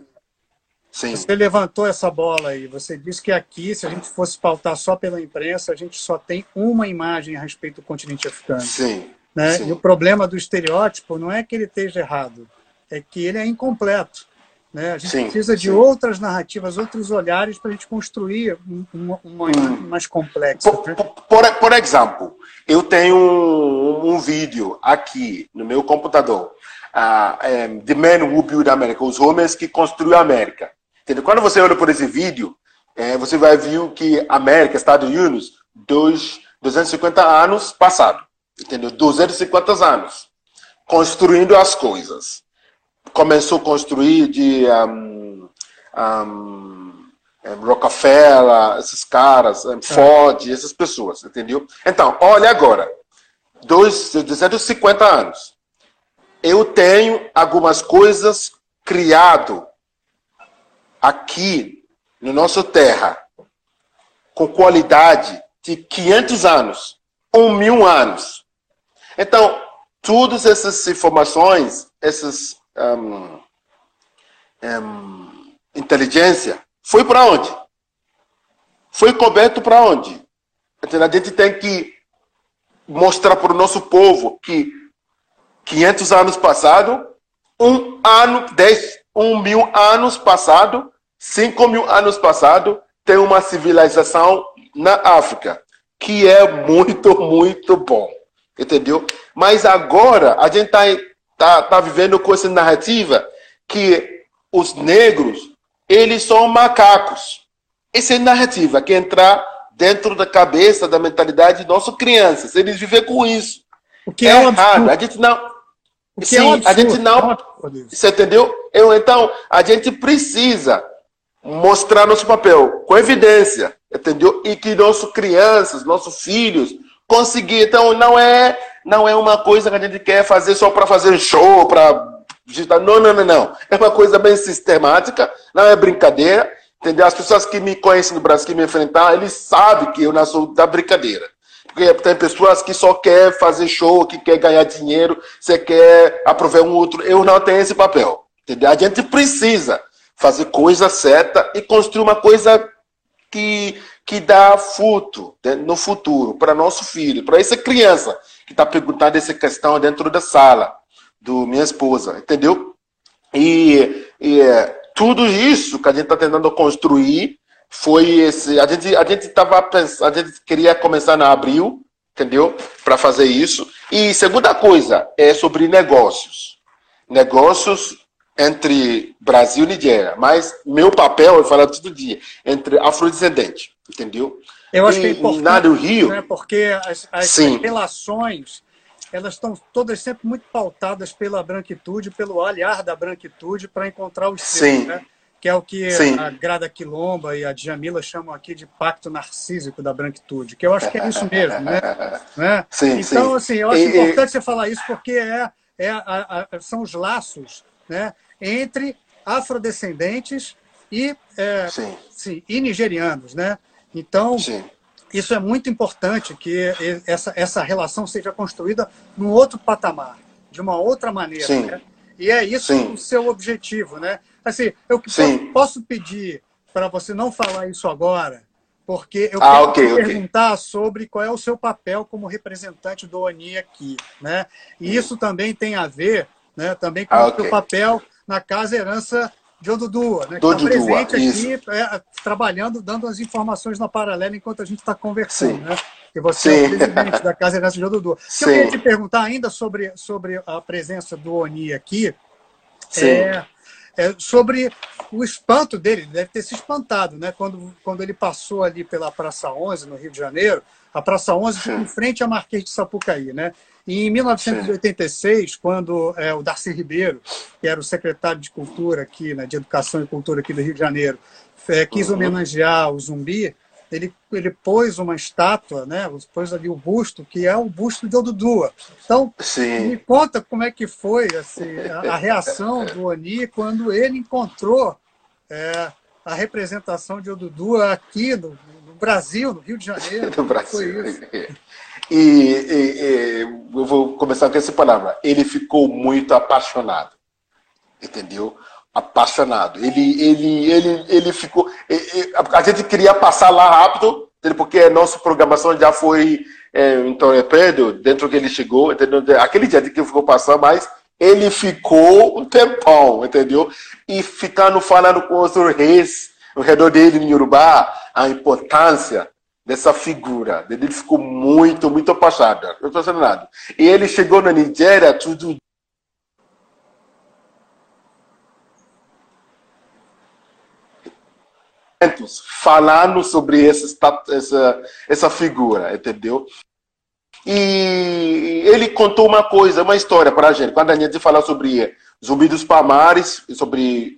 Sim. Você levantou essa bola aí. Você disse que aqui, se a gente fosse pautar só pela imprensa, a gente só tem uma imagem a respeito do continente africano. Sim. Né? E o problema do estereótipo não é que ele esteja errado, é que ele é incompleto. Né? A gente sim, precisa de sim. outras narrativas, outros olhares para a gente construir uma, uma hum. mais complexa. Por, né? por, por, exemplo, eu tenho um, um, vídeo aqui no meu computador, uh, um, The Man Who Built America, os homens que construíram a América. Entendeu? Quando você olha por esse vídeo, é, você vai ver que América, Estados Unidos, dois, 250 anos passado, entendeu? 250 anos construindo as coisas começou a construir de um, um, Rockefeller, esses caras, Ford, essas pessoas, entendeu? Então, olha agora, dois, 250 anos. Eu tenho algumas coisas criado aqui no nosso terra com qualidade de 500 anos, um mil anos. Então, todas essas informações, essas um, um, inteligência, foi para onde? Foi coberto para onde? Então, a gente tem que mostrar para o nosso povo que 500 anos passado, um ano, 10, um mil anos passado, 5 mil anos passado, tem uma civilização na África, que é muito, muito bom. Entendeu? Mas agora a gente está tá, tá vivendo com essa narrativa que os negros, eles são macacos. Essa é a narrativa que entrar dentro da cabeça, da mentalidade de nossas crianças. Eles vivem com isso. O que é, é errado. A gente não. Sim, é um a gente não. É você entendeu? Eu, então, a gente precisa mostrar nosso papel com evidência, entendeu? E que nossos crianças, nossos filhos, conseguir. Então, não é não é uma coisa que a gente quer fazer só para fazer show, para não, não, não, não. É uma coisa bem sistemática, não é brincadeira. Entendeu? As pessoas que me conhecem no Brasil, que me enfrentaram, eles sabem que eu sou da brincadeira. Porque tem pessoas que só querem fazer show, que quer ganhar dinheiro, você quer aproveitar um outro. Eu não tenho esse papel. Entendeu? A gente precisa fazer coisa certa e construir uma coisa que, que dá fruto né, no futuro para nosso filho, para essa criança que está perguntando essa questão dentro da sala do minha esposa, entendeu? E, e é, tudo isso que a gente está tentando construir foi esse. A gente a gente estava a gente queria começar na abril, entendeu? Para fazer isso. E segunda coisa é sobre negócios, negócios entre Brasil e Nigéria. Mas meu papel, eu falo todo dia, entre afrodescendente, entendeu? Eu acho que é importante, Rio, né, porque as, as relações elas estão todas sempre muito pautadas pela branquitude, pelo olhar da branquitude para encontrar os seus, né? que é o que Sim. a Grada Quilomba e a Djamila chamam aqui de pacto narcísico da branquitude, que eu acho que é isso mesmo, né? né? Sim, então, sim. assim, eu acho e, importante e... você falar isso porque é, é a, a, são os laços né, entre afrodescendentes e, é, sim. Sim, e nigerianos, né? Então, Sim. isso é muito importante que essa, essa relação seja construída num outro patamar, de uma outra maneira. Né? E é isso Sim. o seu objetivo, né? Assim, eu posso, posso pedir para você não falar isso agora, porque eu ah, quero okay, perguntar okay. sobre qual é o seu papel como representante do ONI aqui, né? E hum. isso também tem a ver, né, também com ah, o seu papel na Casa Herança João Dudu, né, que está presente aqui, é, trabalhando, dando as informações na paralela enquanto a gente está conversando. Né? E você Sim. é o presidente da Casa Herança João Dudu. Sim. Eu queria te perguntar ainda sobre, sobre a presença do ONI aqui. É, é, sobre o espanto dele, ele deve ter se espantado, né? Quando, quando ele passou ali pela Praça 11, no Rio de Janeiro, a Praça 11 fica em frente à Marquês de Sapucaí, né? E em 1986, Sim. quando é, o Darcy Ribeiro, que era o secretário de Cultura aqui, né, de Educação e Cultura aqui do Rio de Janeiro, é, quis uhum. homenagear o Zumbi, ele, ele pôs uma estátua, né, pôs ali o busto, que é o busto de Odudua. Então, Sim. me conta como é que foi assim, a, a reação do Oni quando ele encontrou é, a representação de Odudua aqui no, no, Brasil, no Rio de Janeiro. No Brasil. Foi isso? E, e, e, eu vou começar com essa palavra. Ele ficou muito apaixonado. Entendeu? Apaixonado. Ele, ele, ele, ele ficou. A gente queria passar lá rápido, porque a nossa programação já foi é, então é Pedro, dentro que ele chegou, entendeu? aquele dia que ficou passando, mas ele ficou um tempão, entendeu? E ficando falando com os reis ao redor dele em Yorubá, a importância dessa figura. Ele ficou muito, muito apaixonado, apaixonado. E ele chegou na Nigéria, tudo falando sobre essa, essa, essa figura, entendeu? E ele contou uma coisa, uma história para a gente. Quando a gente fala sobre Zumbi dos Palmares, sobre.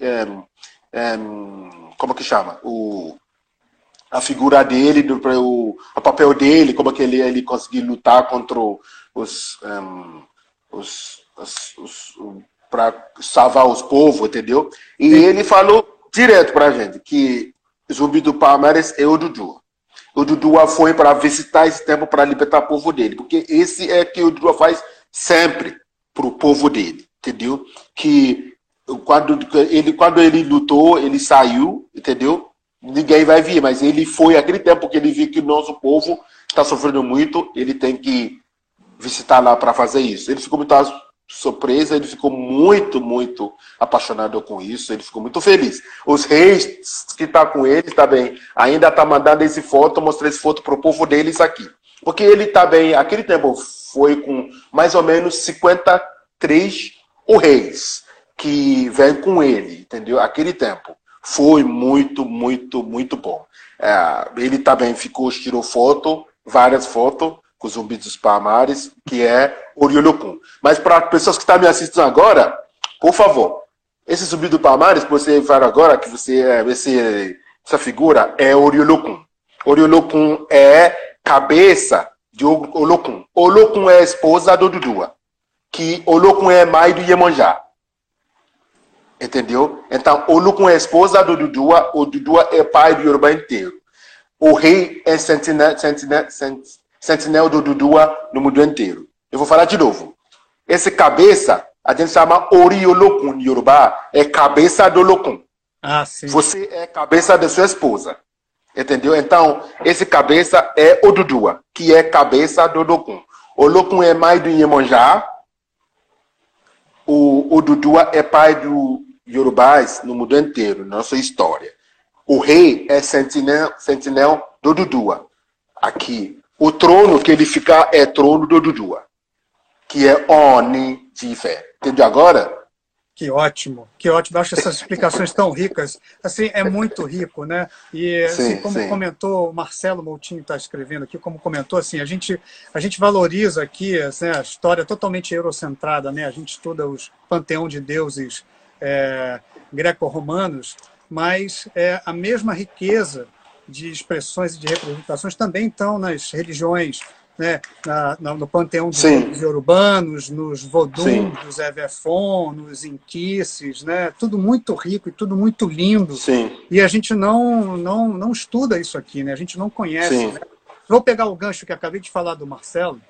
Como que chama? O, a figura dele, do, o, o papel dele, como que ele, ele conseguiu lutar contra os. Um, os, os, os para salvar os povos, entendeu? E Sim. ele falou direto para a gente que Zumbi do Palmares é o Dudu. O Dudu foi para visitar esse tempo para libertar o povo dele, porque esse é que o Dudu faz sempre para o povo dele, entendeu? Que quando ele, quando ele lutou, ele saiu, entendeu? Ninguém vai vir, mas ele foi aquele tempo que ele viu que o nosso povo está sofrendo muito, ele tem que visitar lá para fazer isso. Ele ficou muito surpresa, ele ficou muito, muito apaixonado com isso, ele ficou muito feliz. Os reis que estão tá com ele também ainda tá mandando esse foto, mostrando esse foto para o povo deles aqui. Porque ele também, aquele tempo, foi com mais ou menos 53 reis que vem com ele, entendeu? Aquele tempo. Foi muito, muito, muito bom. É, ele também ficou, tirou foto, várias fotos, com o Zumbi dos Palmares, que é Oriolocum. Mas para as pessoas que estão me assistindo agora, por favor, esse Zumbi dos Palmares que você vai agora, que você é, esse, essa figura é Oriolocum. Oriolocum é cabeça de Olocum. Olocum é a esposa do Dudua, que Olocum é mãe do Iemanjá. Entendeu? Então, Olocum é a esposa do Dudua, o Dudua é pai do Yoruba inteiro. O rei é sentinela, sentinela sentinel do Dudua no mundo inteiro. Eu vou falar de novo. Esse cabeça, a gente chama Oriolokun em Yorubá, é cabeça do Lokun. Ah, sim. Você é cabeça da sua esposa. Entendeu? Então, esse cabeça é o Dudua, que é cabeça do Lokun. O Lokun é mãe do Iemonjá. O, o Dudua é pai do Yorubás no mundo inteiro, nossa história. O rei é sentinel, sentinel do Dudua. Aqui, o trono que ele fica é trono do Dudua, que é Oni de fé. Entendeu agora? Que ótimo, que ótimo. Eu acho essas explicações tão ricas. Assim, é muito rico, né? E assim, sim, como sim. comentou o Marcelo Moutinho está escrevendo aqui, como comentou, assim, a gente, a gente valoriza aqui assim, a história totalmente eurocentrada, né? A gente estuda os panteão de deuses é, greco-romanos, mas é a mesma riqueza de expressões e de representações também estão nas religiões, né? Na, na, no panteão dos urbanos, nos voduns, nos evefon, nos inquices, né? tudo muito rico e tudo muito lindo. Sim. E a gente não, não, não estuda isso aqui, né? a gente não conhece. Né? Vou pegar o gancho que acabei de falar do Marcelo.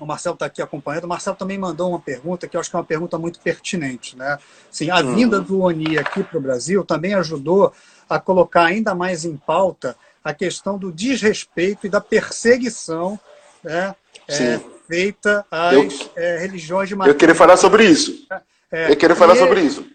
O Marcelo está aqui acompanhando. O Marcelo também mandou uma pergunta que eu acho que é uma pergunta muito pertinente. Né? Sim, a vinda do ONI aqui para o Brasil também ajudou a colocar ainda mais em pauta a questão do desrespeito e da perseguição né, é, feita às eu, é, religiões de matriz. Eu queria falar sobre isso. É, eu queria falar sobre isso.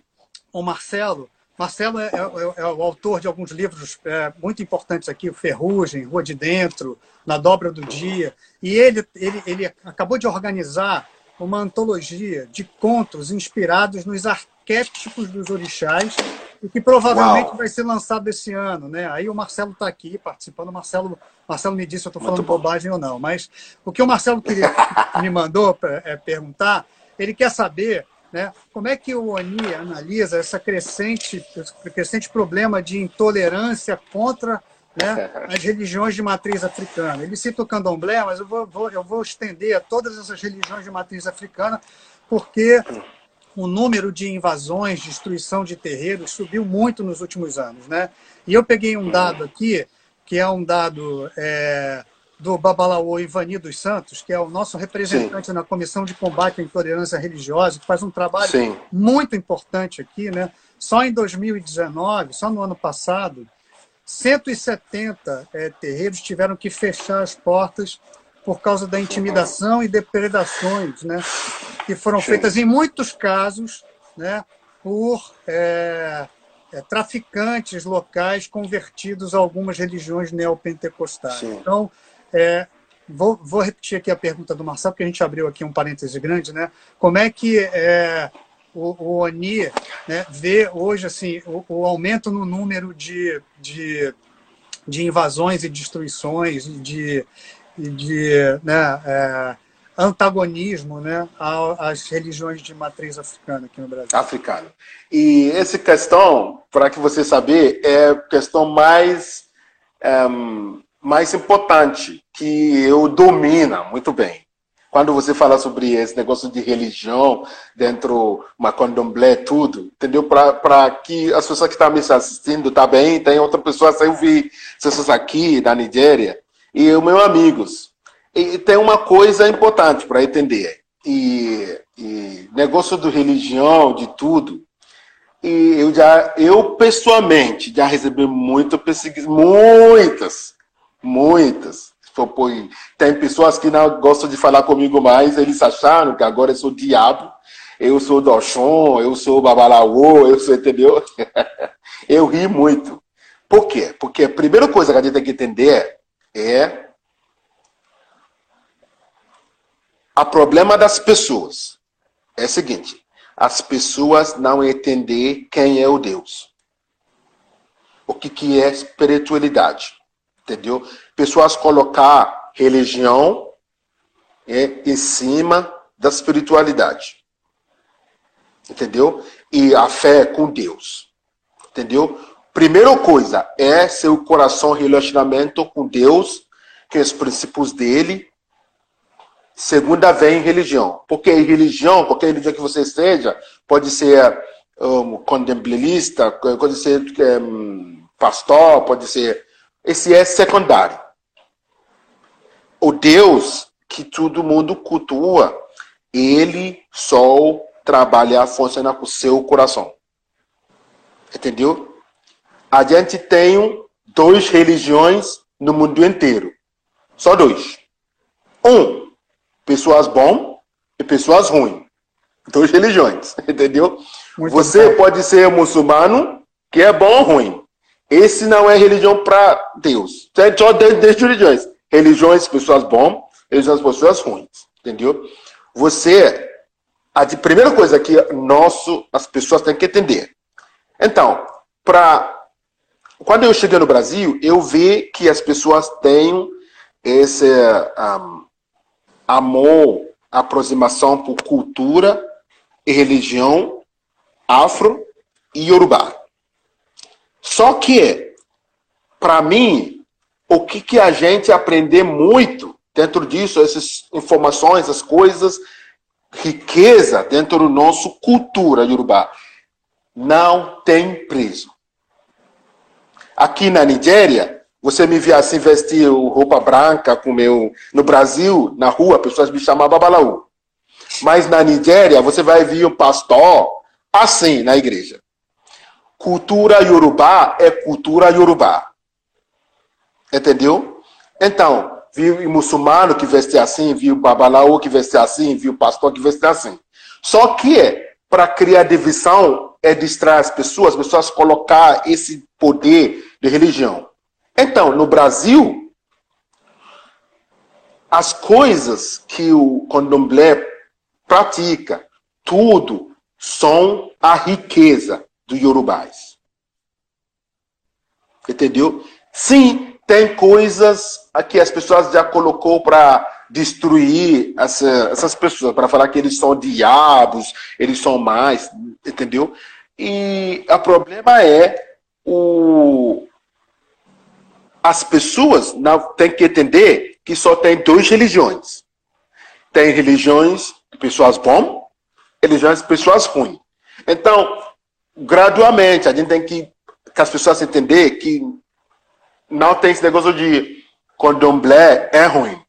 O Marcelo, Marcelo é, é, é, o autor de alguns livros é, muito importantes aqui, o Ferrugem, Rua de Dentro, Na Dobra do Dia, e ele, ele, ele acabou de organizar uma antologia de contos inspirados nos arquétipos dos orixás e que provavelmente Uau. vai ser lançado esse ano, né? Aí o Marcelo está aqui participando. O Marcelo, Marcelo me disse se eu estou falando bobagem ou não, mas o que o Marcelo queria, me mandou é, perguntar, ele quer saber né, como é que o ONI analisa essa crescente, esse crescente problema de intolerância contra né, as religiões de matriz africana. Ele cita o candomblé, mas eu vou, vou, eu vou estender a todas essas religiões de matriz africana, porque o número de invasões, destruição de terreiros subiu muito nos últimos anos. Né? E eu peguei um dado aqui, que é um dado é, do Babalaô Ivani dos Santos, que é o nosso representante Sim. na Comissão de Combate à Intolerância Religiosa, que faz um trabalho Sim. muito importante aqui. Né? Só em 2019, só no ano passado, 170 é, terreiros tiveram que fechar as portas por causa da intimidação e depredações, né? Que foram feitas em muitos casos, né? Por é, é, traficantes locais convertidos a algumas religiões neopentecostais. Sim. Então, é, vou, vou, repetir aqui a pergunta do Marcelo, porque a gente abriu aqui um parêntese grande, né? Como é que é, o, o ONI né, vê hoje assim, o, o, aumento no número de, de, de invasões e destruições, de, de né, é, antagonismo né, às religiões de matriz africana aqui no Brasil. Africano. E essa questão, para que você saber, é questão mais, um, mais importante que eu domino muito bem. Quando você fala sobre esse negócio de religião dentro uma candomblé, tudo, entendeu? Para que as pessoas que estão me assistindo tá bem, tem outra pessoa, eu vi pessoas aqui da Nigéria e os meus amigos. E tem uma coisa importante para entender. E, e negócio de religião, de tudo. E eu já, eu pessoalmente já recebi muito perseguição, muitas, tem pessoas que não gostam de falar comigo mais, eles acharam que agora eu sou diabo, eu sou Dochon, eu sou Babalaô, eu sou, entendeu? eu ri muito. Por quê? Porque a primeira coisa que a gente tem que entender é o problema das pessoas. É o seguinte, as pessoas não entendem quem é o Deus. O que, que é espiritualidade. Entendeu? pessoas colocar religião é, em cima da espiritualidade. Entendeu? E a fé com Deus. Entendeu? Primeira coisa é seu coração relacionamento com Deus, que é os princípios dele. Segunda vem religião. Porque religião, qualquer religião que você seja, pode ser um, contemplista, pode ser um, pastor, pode ser. Esse é secundário o Deus que todo mundo cultua, ele só trabalha, funciona com o seu coração. Entendeu? A gente tem duas religiões no mundo inteiro. Só dois. Um, pessoas bom e pessoas ruins. Duas religiões, entendeu? Muito Você bom. pode ser muçulmano, que é bom ou ruim. Esse não é religião para Deus. Tem só 10 religiões religiões, pessoas bom, religiões, pessoas ruins, entendeu? Você, a de primeira coisa que nosso, as pessoas têm que entender. Então, para quando eu cheguei no Brasil, eu vi que as pessoas têm esse um, amor, aproximação por cultura e religião afro e yorubá. Só que, para mim, o que, que a gente aprender muito dentro disso, essas informações, as coisas, riqueza dentro do nosso cultura Yorubá. Não tem preço. Aqui na Nigéria, você me via assim vestir roupa branca com meu no Brasil, na rua, pessoas me chamavam babalaú. Mas na Nigéria, você vai ver um pastor assim na igreja. Cultura Yorubá é cultura Yorubá. Entendeu? Então, viu o muçulmano que veste assim, viu o babalaô que veste assim, viu o pastor que veste assim. Só que, para criar divisão, é distrair as pessoas, as pessoas colocar esse poder de religião. Então, no Brasil, as coisas que o candomblé pratica, tudo são a riqueza do Yorubais. Entendeu? Sim, tem coisas que as pessoas já colocou para destruir essa, essas pessoas, para falar que eles são diabos, eles são mais, entendeu? E o problema é o as pessoas não têm que entender que só tem duas religiões. Tem religiões de pessoas bom, religiões de pessoas ruins. Então, gradualmente, a gente tem que, que as pessoas entender que não tem esse negócio de condomblé é ruim.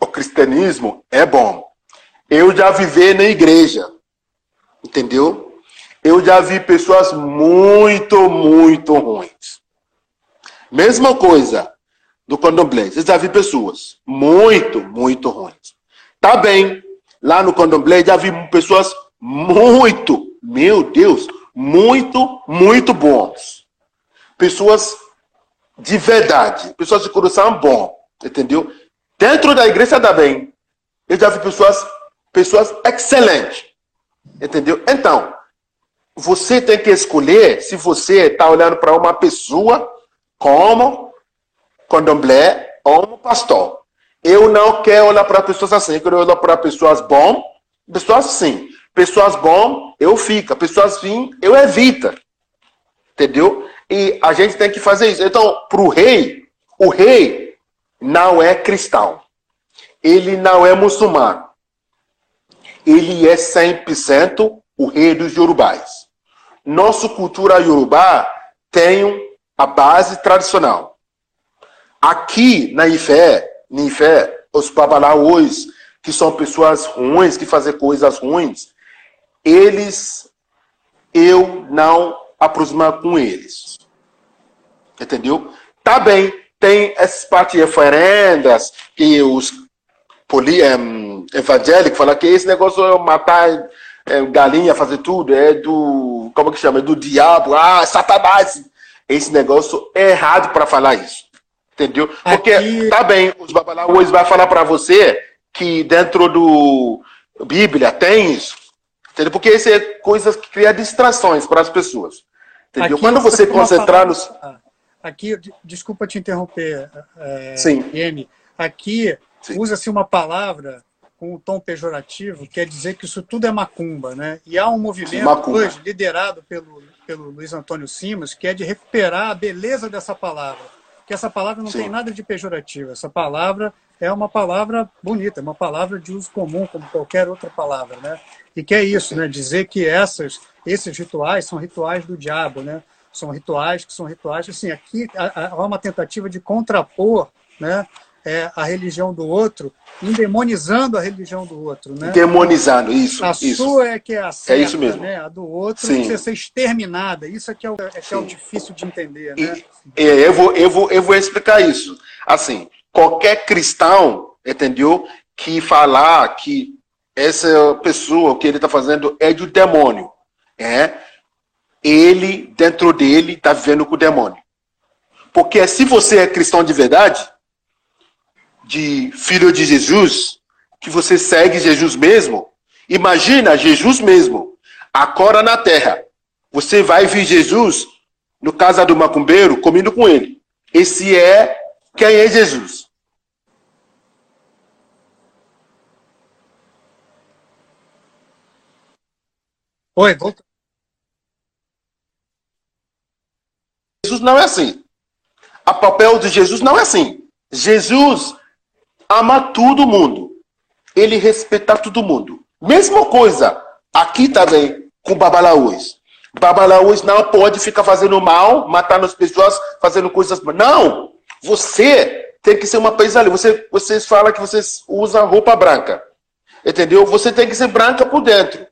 O cristianismo é bom. Eu já vivi na igreja, entendeu? Eu já vi pessoas muito, muito ruins. Mesma coisa, do candomblé. Eu já vi pessoas muito, muito ruins. Tá bem, lá no candomblé já vi pessoas muito, meu Deus, muito, muito bons. Pessoas de verdade, pessoas de coração bom, entendeu? Dentro da igreja também, eu já vi pessoas, pessoas excelentes, entendeu? Então, você tem que escolher se você está olhando para uma pessoa como candomblé ou um pastor. Eu não quero olhar para pessoas assim, eu quero olhar para pessoas bom, pessoas assim. Pessoas bom, eu fico. Pessoas assim, eu evito. Entendeu? E a gente tem que fazer isso. Então, para o rei, o rei não é cristão. Ele não é muçulmano. Ele é 100% o rei dos yorubais. Nossa cultura yorubá tem a base tradicional. Aqui na Ifé, na Ifé, os babalaôs, que são pessoas ruins, que fazem coisas ruins, eles, eu não aproximar com eles. Entendeu? Tá bem, tem essas partes de oferendas que os poli, um, evangélicos falam que esse negócio é matar é, galinha, fazer tudo, é do, como que chama? É do diabo, ah, satanás. Esse negócio é errado para falar isso. Entendeu? Porque, Aqui... tá bem, os babalaôs vai falar para você que dentro do Bíblia tem isso. Entendeu? Porque isso é coisas que cria distrações para as pessoas. Entendeu? Aqui Quando você concentrar nos. Ah, aqui, desculpa te interromper, é, Sim. Aqui usa-se uma palavra com um tom pejorativo, quer dizer que isso tudo é macumba, né? E há um movimento macumba. hoje liderado pelo, pelo Luiz Antônio Simas, que é de recuperar a beleza dessa palavra. Que essa palavra não Sim. tem nada de pejorativo. Essa palavra é uma palavra bonita, é uma palavra de uso comum, como qualquer outra palavra, né? E que é isso, né? Dizer que essas, esses rituais são rituais do diabo, né? São rituais que são rituais, assim, aqui há uma tentativa de contrapor, né? É, a religião do outro, endemonizando a religião do outro, né? Demonizando, isso. A isso. sua é que é a certa, é isso mesmo. né? A do outro Sim. precisa ser exterminada. Isso é que é o, é, que é o difícil de entender, né? E, eu, vou, eu, vou, eu vou explicar isso. Assim, qualquer cristão, entendeu? Que falar que essa pessoa, o que ele está fazendo é do demônio. É, ele, dentro dele, está vivendo com o demônio. Porque se você é cristão de verdade, de filho de Jesus, que você segue Jesus mesmo, imagina Jesus mesmo, agora na terra. Você vai ver Jesus no casa do macumbeiro comendo com ele. Esse é quem é Jesus. Oi, volta. Jesus não é assim. A papel de Jesus não é assim. Jesus ama todo mundo. Ele respeita todo mundo. Mesma coisa aqui também com babalaús. Babalaús não pode ficar fazendo mal, matando as pessoas, fazendo coisas. Não! Você tem que ser uma ali. Você, vocês falam que vocês usam roupa branca. Entendeu? Você tem que ser branca por dentro.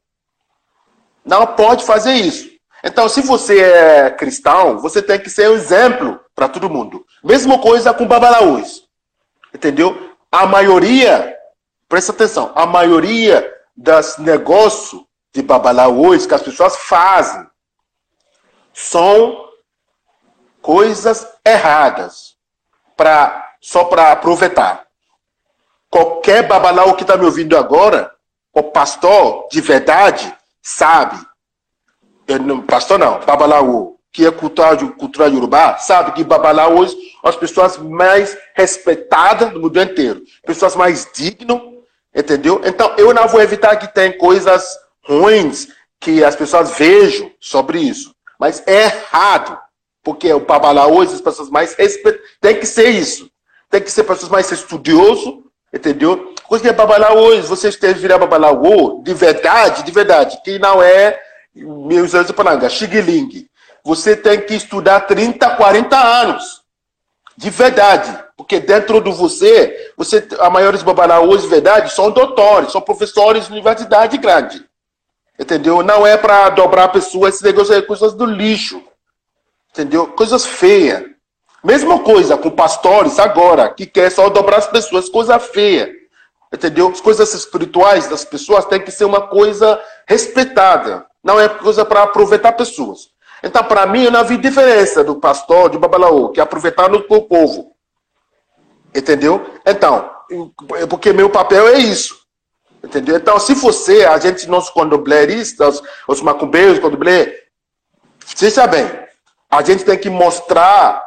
Não pode fazer isso. Então, se você é cristão, você tem que ser um exemplo para todo mundo. Mesma coisa com babalaús. Entendeu? A maioria, presta atenção, a maioria dos negócios de babalaús que as pessoas fazem são coisas erradas para só para aproveitar. Qualquer babalaú que está me ouvindo agora, o pastor de verdade, sabe, pastor não, babalaú, que é cultura, cultura urubá, sabe que babalaú hoje as pessoas mais respeitadas no mundo inteiro, pessoas mais dignas, entendeu? Então eu não vou evitar que tem coisas ruins que as pessoas vejam sobre isso, mas é errado, porque o babalaú hoje as pessoas mais respeitadas, tem que ser isso, tem que ser pessoas mais estudiosas, entendeu? Coisa que é babalao hoje, você esteve virar babalao de verdade, de verdade, que não é meus anos de palanga, xiguiling. Você tem que estudar 30, 40 anos. De verdade. Porque dentro de você, você a maioria dos hoje de verdade são doutores, são professores de universidade grande. Entendeu? Não é para dobrar a pessoa, esse negócio é coisas do lixo. Entendeu? Coisas feias. Mesma coisa com pastores agora, que quer só dobrar as pessoas, coisa feia. Entendeu? As coisas espirituais das pessoas têm que ser uma coisa respeitada. Não é coisa para aproveitar pessoas. Então, para mim, eu não vi diferença do pastor de Babalaô, que é aproveitar no povo. Entendeu? Então, porque meu papel é isso. Entendeu? Então, se você, a gente, nós candombleristas, os macumbeiros, candomblé, seja bem, a gente tem que mostrar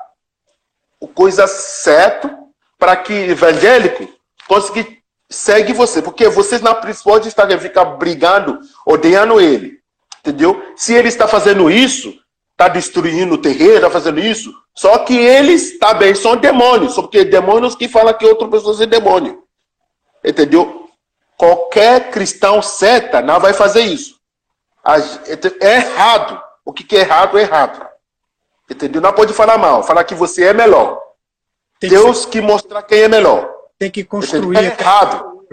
o coisa certo para que evangélico consiga seguir você. Porque vocês não pode estar ficar brigando, odiando ele. Entendeu? Se ele está fazendo isso, está destruindo o terreiro, está fazendo isso, só que eles também são demônios, porque demônios que falam que outra pessoa é demônio. Entendeu? Qualquer cristão seta não vai fazer isso. É errado. O que é errado é errado. Entendeu? Não pode falar mal, falar que você é melhor. Tem Deus que, que mostrar quem é melhor. Tem que construir. É errado.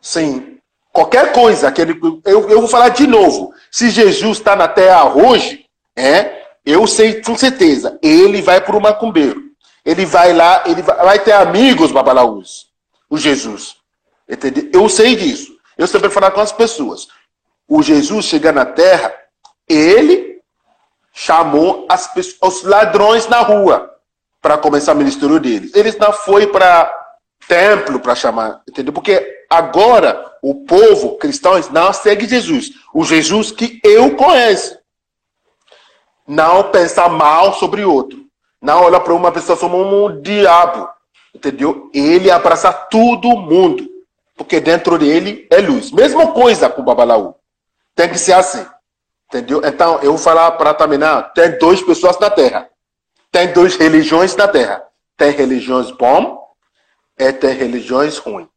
Sim. Qualquer coisa que ele. Eu, eu vou falar de novo. Se Jesus está na terra hoje, é, eu sei com certeza, ele vai para o macumbeiro. Ele vai lá, ele vai, vai ter amigos babalaús. O Jesus. Entendeu? Eu sei disso. Eu sempre falo com as pessoas. O Jesus chegar na terra, ele chamou as pessoas, os ladrões na rua para começar o ministério deles. Eles não foi para templo para chamar, entendeu? Porque agora o povo cristão não segue Jesus, o Jesus que eu conheço. Não pensar mal sobre outro. Não olha para uma pessoa como um diabo, entendeu? Ele abraça todo mundo, porque dentro dele é luz. Mesma coisa com o Babalaú. Tem que ser assim. Entendeu? Então, eu vou falar para terminar: tem duas pessoas na Terra. Tem duas religiões na Terra. Tem religiões bom e tem religiões ruins.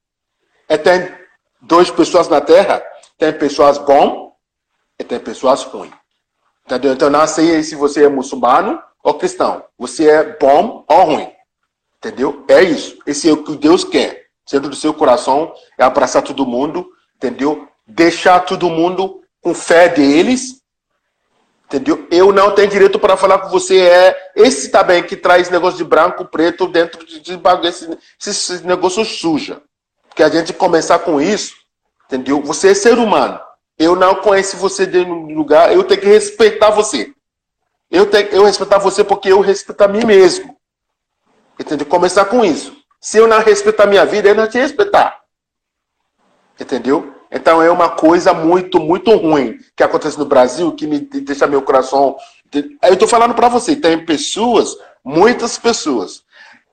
E tem duas pessoas na Terra. Tem pessoas bom e tem pessoas ruins. Entendeu? Então, não sei se você é muçulmano ou cristão. Você é bom ou ruim. Entendeu? É isso. Esse é o que Deus quer. Dentro do seu coração é abraçar todo mundo. Entendeu? Deixar todo mundo com fé deles Entendeu? Eu não tenho direito para falar que você é esse também que traz negócio de branco, preto dentro de, de esse, esse negócio suja. Que a gente começar com isso, entendeu? Você é ser humano. Eu não conheço você de lugar, eu tenho que respeitar você. Eu tenho eu respeitar você porque eu respeito a mim mesmo. Entendeu? Começar com isso. Se eu não respeitar a minha vida, eu não te respeitar. Entendeu? Então é uma coisa muito, muito ruim que acontece no Brasil, que me deixa meu coração. Eu estou falando para você, tem pessoas, muitas pessoas,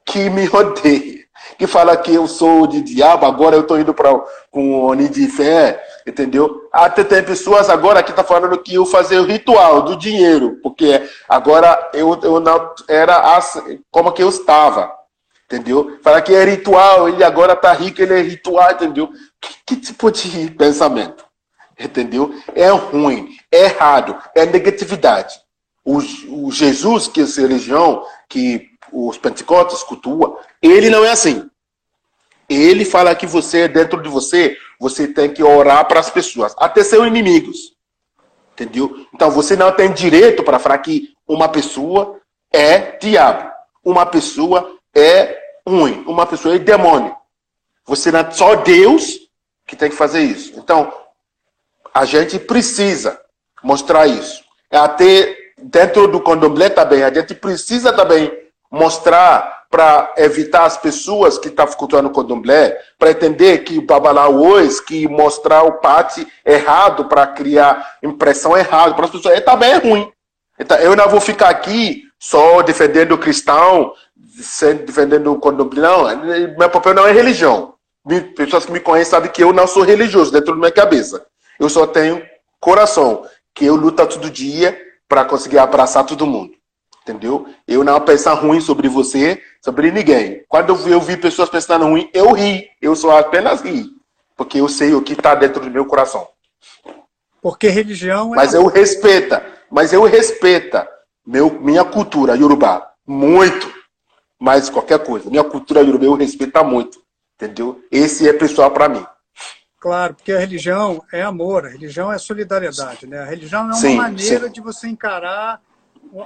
que me odeiam, que falam que eu sou de diabo, agora eu estou indo para com o de fé, entendeu? Até tem pessoas agora que estão tá falando que eu fazer o ritual do dinheiro, porque agora eu, eu não era assim, como que eu estava. Entendeu? Fala que é ritual, ele agora tá rico, ele é ritual, entendeu? Que, tipo de pensamento? Entendeu? É ruim, é errado, é negatividade. O, o Jesus, que é essa religião, que os pentecostes cultuam, ele não é assim. Ele fala que você, dentro de você, você tem que orar para as pessoas, até seus inimigos. Entendeu? Então você não tem direito para falar que uma pessoa é diabo. Uma pessoa é ruim, uma pessoa é demônio. Você não é só Deus que tem que fazer isso. Então, a gente precisa mostrar isso. É até dentro do condomblé também, a gente precisa também mostrar para evitar as pessoas que estão cultuando o condomblé, para entender que o hoje, que mostrar o pate errado para criar impressão errada para as pessoas, é, também é ruim. Então, eu não vou ficar aqui só defendendo o cristão, defendendo o condomínio. Não, meu papel não é religião. Pessoas que me conhecem sabem que eu não sou religioso dentro da minha cabeça. Eu só tenho coração, que eu luto todo dia para conseguir abraçar todo mundo. Entendeu? Eu não penso ruim sobre você, sobre ninguém. Quando eu vi, eu vi pessoas pensando ruim, eu ri. Eu só apenas ri. Porque eu sei o que está dentro do meu coração. Porque religião é. Mas eu respeito. Mas eu respeito meu, minha cultura, Yorubá. Muito mais qualquer coisa. Minha cultura eu respeito muito, entendeu? Esse é pessoal para mim. Claro, porque a religião é amor, a religião é solidariedade, né? A religião é uma sim, maneira sim. de você encarar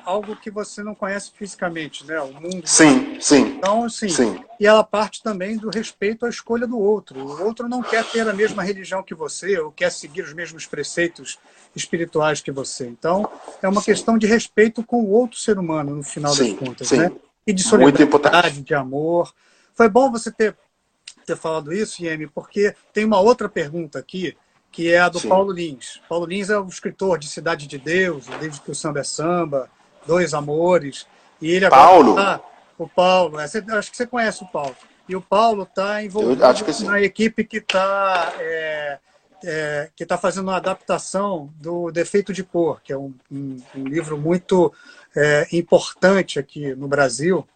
algo que você não conhece fisicamente, né? O mundo. Sim, sim. Então, sim. sim. E ela parte também do respeito à escolha do outro. O outro não quer ter a mesma religião que você, ou quer seguir os mesmos preceitos espirituais que você. Então, é uma sim. questão de respeito com o outro ser humano, no final sim, das contas, né? E de solidariedade, de amor. Foi bom você ter, ter falado isso, Iemi, porque tem uma outra pergunta aqui que é a do Sim. Paulo Lins. Paulo Lins é o escritor de Cidade de Deus, Desde que o Samba é Samba, Dois Amores. E ele agora Paulo? Tá, o Paulo, é, acho que você conhece o Paulo. E o Paulo está envolvido na equipe que está é, é, que está fazendo uma adaptação do Defeito de Cor, que é um, um, um livro muito é, importante aqui no Brasil,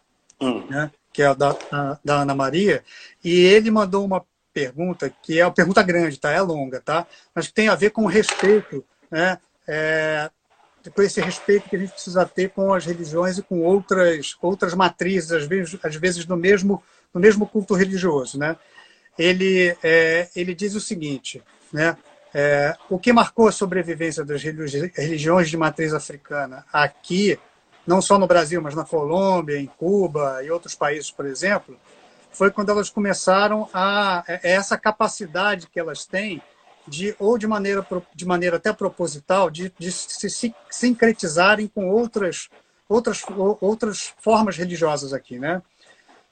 hum. né, que é da, da Ana Maria. E ele mandou uma pergunta, que é uma pergunta grande, tá? É longa, tá? Mas que tem a ver com o respeito, né? É, com esse respeito que a gente precisa ter com as religiões e com outras outras matrizes, às vezes, às vezes no mesmo no mesmo culto religioso, né? Ele é, ele diz o seguinte, né? É, o que marcou a sobrevivência das religiões de matriz africana aqui, não só no Brasil, mas na Colômbia, em Cuba e outros países, por exemplo, foi quando elas começaram a é, é essa capacidade que elas têm de ou de maneira de maneira até proposital de, de se sincretizarem com outras outras outras formas religiosas aqui, né?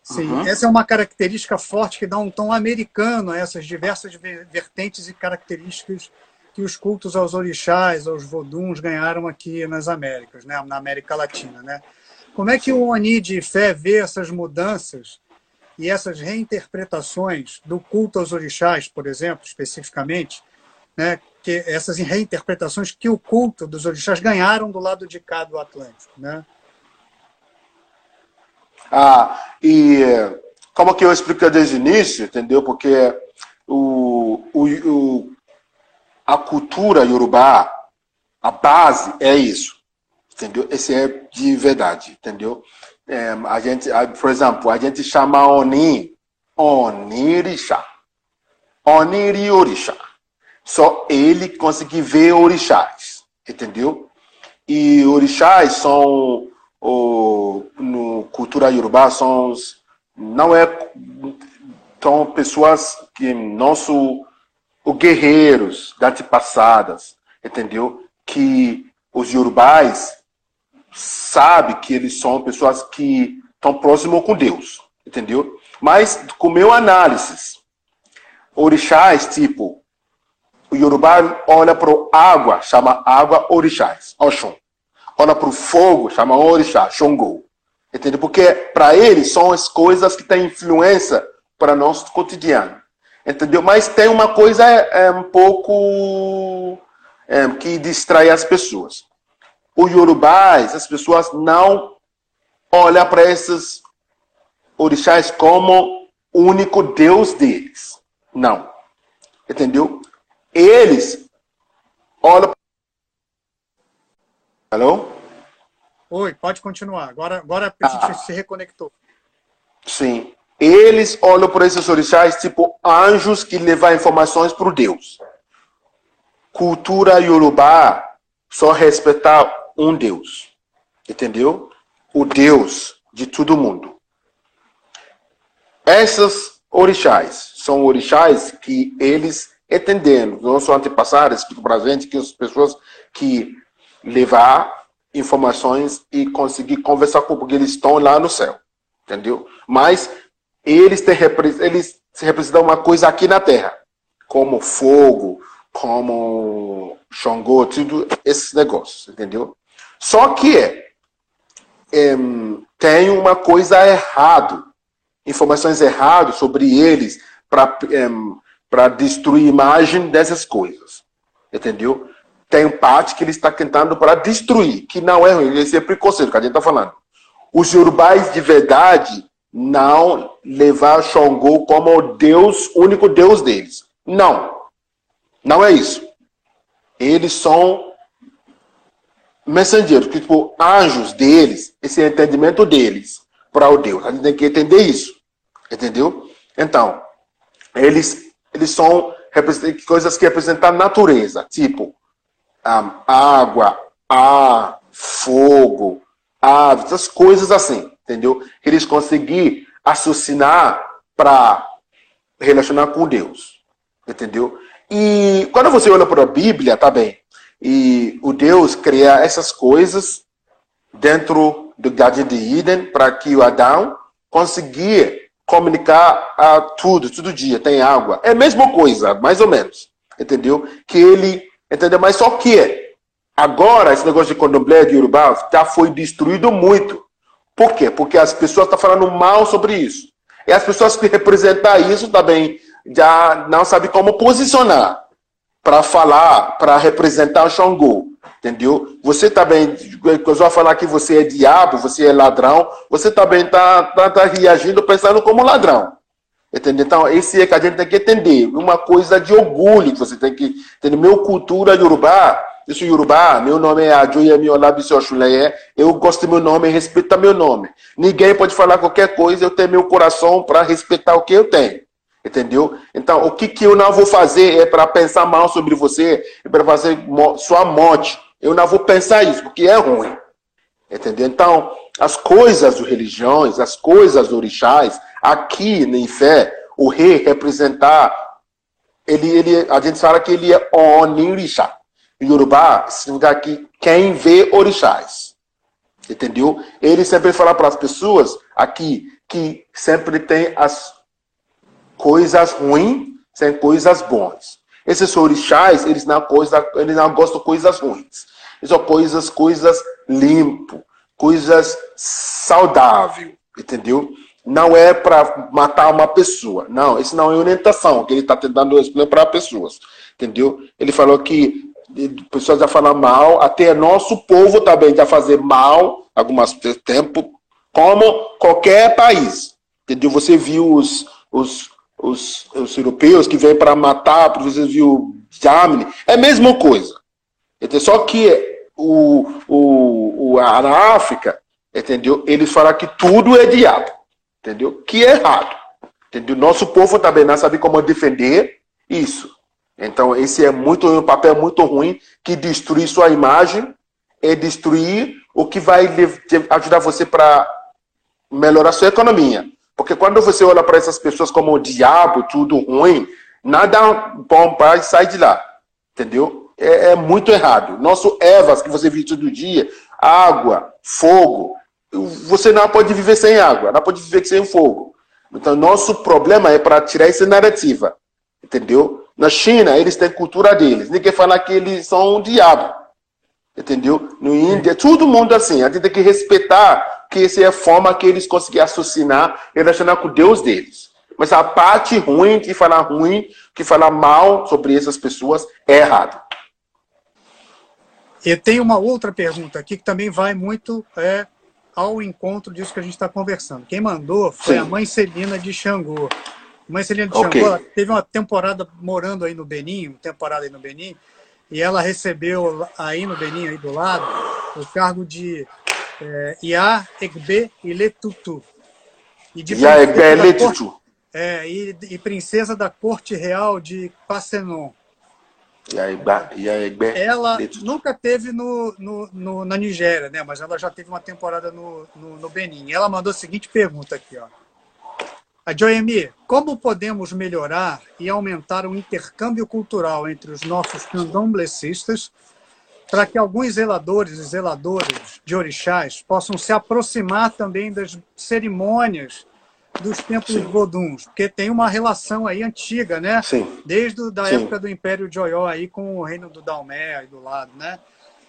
Sim, uhum. essa é uma característica forte que dá um tom americano a essas diversas vertentes e características que os cultos aos orixás, aos voduns ganharam aqui nas Américas, né, na América Latina, né? Como é que o Oni de fé vê essas mudanças e essas reinterpretações do culto aos orixás, por exemplo, especificamente, né, que essas reinterpretações que o culto dos orixás ganharam do lado de cá do Atlântico, né? Ah, e como que eu expliquei desde o início, entendeu? Porque o, o, o, a cultura iorubá, a base é isso, entendeu? Esse é de verdade, entendeu? É, a gente, por exemplo, a gente chama Oni, Onirixá. Oniri Orixá. Só ele consegue ver orixás, entendeu? E orixás são, o, no cultura iorubá, são, não é, são pessoas que não são os guerreiros das passadas, entendeu? Que os iorubás sabe que eles são pessoas que estão próximos com Deus, entendeu? Mas com meu análise, orixás, tipo, o Yorubá olha para água, chama água orixás, Oxum. Olha para o fogo, chama orixá, Xongô. Entendeu? Porque para eles são as coisas que têm influência para nosso cotidiano. Entendeu? Mas tem uma coisa é, um pouco é, que distrai as pessoas os yorubais, as pessoas não olham para esses orixás como o único Deus deles. Não. Entendeu? Eles olham. Alô? Oi, pode continuar. Agora, agora a gente ah. se reconectou. Sim. Eles olham para esses orixás tipo anjos que levam informações para o Deus. Cultura yorubá só respeitar um Deus. Entendeu? O Deus de todo mundo. Essas orixás são orixás que eles entendendo, nossos antepassados explicam para a gente que as pessoas que levar informações e conseguir conversar com porque eles estão lá no céu, entendeu? Mas eles, têm, eles representam uma coisa aqui na Terra, como fogo, como Xangô, tudo esses negócios, entendeu? Só que é, tem uma coisa errada, informações erradas sobre eles para destruir a imagem dessas coisas. Entendeu? Tem parte que ele está tentando para destruir, que não é ruim, esse é preconceito que a gente está falando. Os urubais de verdade não levar Xangô como o Deus, único Deus deles. Não. Não é isso. Eles são mensageiros, que tipo, anjos deles, esse é entendimento deles para o Deus. A gente tem que entender isso. Entendeu? Então, eles, eles são coisas que representam a natureza, tipo um, água, ar, fogo, aves, essas coisas assim, entendeu? Eles conseguiram associar para relacionar com Deus, entendeu? E quando você olha para a Bíblia, tá bem, e o Deus cria essas coisas dentro do jardim de Eden para que o Adão conseguia comunicar a tudo, todo dia, tem água. É a mesma coisa, mais ou menos. Entendeu? Que ele, entendeu? Mas só que agora esse negócio de condomblé de Urubá já foi destruído muito. Por quê? Porque as pessoas estão falando mal sobre isso. E as pessoas que representam isso também já não sabem como posicionar para falar, para representar o Xangô. Entendeu? Você também, eu falar que você é diabo, você é ladrão, você também está tá, tá reagindo pensando como ladrão. Entendeu? Então, esse é que a gente tem que entender. Uma coisa de orgulho que você tem que entender. Meu cultura Yorubá, eu sou Yorubá, meu nome é Ajoyemi Olabissiochuleye, eu gosto do meu nome respeito meu nome. Ninguém pode falar qualquer coisa, eu tenho meu coração para respeitar o que eu tenho. Entendeu? Então, o que, que eu não vou fazer é para pensar mal sobre você, é para fazer sua morte. Eu não vou pensar isso, porque é ruim. Entendeu? Então, as coisas religiões, as coisas orixás, aqui em fé, o rei representar, ele, ele, a gente fala que ele é onirixá. Yorubá, significa que quem vê orixás. Entendeu? Ele sempre fala para as pessoas aqui que sempre tem as coisas ruins sem coisas boas. Esses orixás, eles não, coisa, eles não gostam de coisas ruins. São coisas, coisas limpo, coisas saudáveis, entendeu? Não é para matar uma pessoa. Não, isso não é orientação que ele está tentando explicar para pessoas, entendeu? Ele falou que pessoas já falam mal, até nosso povo também já fazer mal algumas tempo, como qualquer país, entendeu? Você viu os, os, os, os europeus que vêm para matar, você viu Germany, é a mesma coisa. Entendeu? Só que o, o, o, a, África, entendeu? Eles falam que tudo é diabo, entendeu? Que é errado. Entendeu? Nosso povo também não sabe como defender isso. Então, esse é muito um papel muito ruim que destruir sua imagem e destruir o que vai ajudar você para melhorar sua economia. Porque quando você olha para essas pessoas como o diabo, tudo ruim, nada bom para sair de lá. Entendeu? É, é, muito errado. Nosso Evas, que você vive todo dia, água, fogo, você não pode viver sem água, não pode viver sem fogo. Então, nosso problema é para tirar essa narrativa. Entendeu? Na China, eles têm cultura deles. Ninguém fala que eles são um diabo. Entendeu? No Índia, todo mundo assim. A gente tem que respeitar que essa é a forma que eles conseguem associar, relacionar com Deus deles. Mas a parte ruim de falar ruim, que falar mal sobre essas pessoas, é errado. E tem uma outra pergunta aqui que também vai muito é, ao encontro disso que a gente está conversando. Quem mandou foi Sim. a mãe Celina de Xangô. A mãe Celina de okay. Xangô teve uma temporada morando aí no Benin, uma temporada aí no Benin, e ela recebeu aí no Benin, aí do lado, o cargo de é, Ia Egbe Iletutu. E de Ia Egbe Iletutu. É, e, e, princesa da corte real de Passenon. Ela nunca teve no, no, no, na Nigéria, né? mas ela já teve uma temporada no, no, no Benin. Ela mandou a seguinte pergunta aqui. Ó. A Joemi, como podemos melhorar e aumentar o intercâmbio cultural entre os nossos candomblecistas para que alguns zeladores e zeladoras de orixás possam se aproximar também das cerimônias dos templos Sim. voduns, porque tem uma relação aí antiga, né? Sim. Desde a Sim. época do Império de Oió aí com o reino do Dalmé aí do lado, né?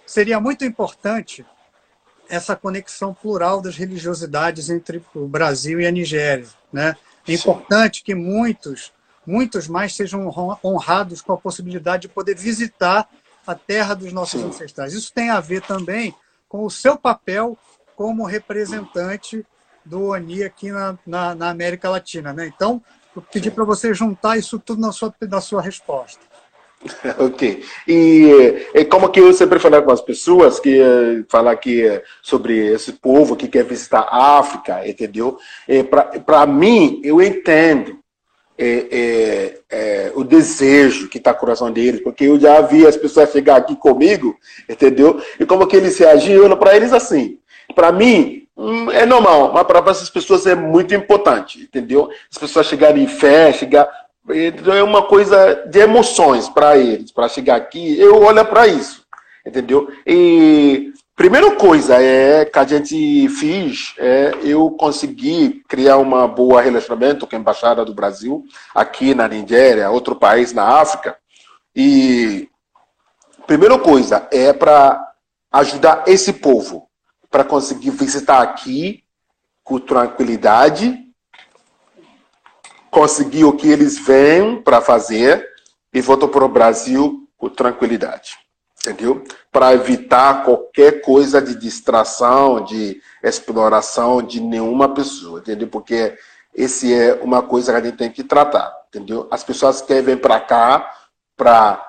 Seria muito importante essa conexão plural das religiosidades entre o Brasil e a Nigéria, né? É importante que muitos, muitos mais sejam honrados com a possibilidade de poder visitar a terra dos nossos Sim. ancestrais. Isso tem a ver também com o seu papel como representante do ONI aqui na, na, na América Latina. Né? Então, eu pedi para você juntar isso tudo na sua, na sua resposta. Ok. E, e, como que eu sempre falo com as pessoas que eh, falar que eh, sobre esse povo que quer visitar a África, entendeu? Para mim, eu entendo é, é, é, o desejo que está no coração deles, porque eu já vi as pessoas chegar aqui comigo, entendeu? E como que eles reagiram para eles assim. Para mim, hum, é normal, mas para essas pessoas é muito importante, entendeu? As pessoas chegarem em fé, chegar. Então é uma coisa de emoções para eles, para chegar aqui, eu olho para isso, entendeu? E Primeira coisa é que a gente fez, é, eu consegui criar uma boa relacionamento com a embaixada do Brasil aqui na Nigéria, outro país na África. E primeira coisa é para ajudar esse povo para conseguir visitar aqui com tranquilidade, conseguir o que eles vêm para fazer e voltam para o Brasil com tranquilidade entendeu? Para evitar qualquer coisa de distração, de exploração de nenhuma pessoa, entendeu? Porque esse é uma coisa que a gente tem que tratar, entendeu? As pessoas querem vir para cá para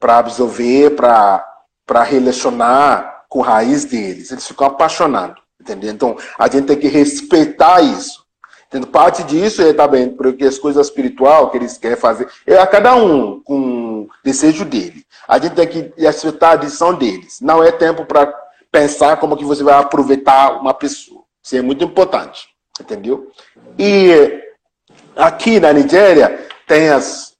absorver, para relacionar com a raiz deles. Eles ficam apaixonados, entendeu? Então, a gente tem que respeitar isso. Tendo parte disso é também porque as coisas espiritual que eles querem fazer é a cada um com o desejo dele. A gente tem que aceitar a adição deles. Não é tempo para pensar como que você vai aproveitar uma pessoa. Isso é muito importante, entendeu? E aqui na Nigéria tem as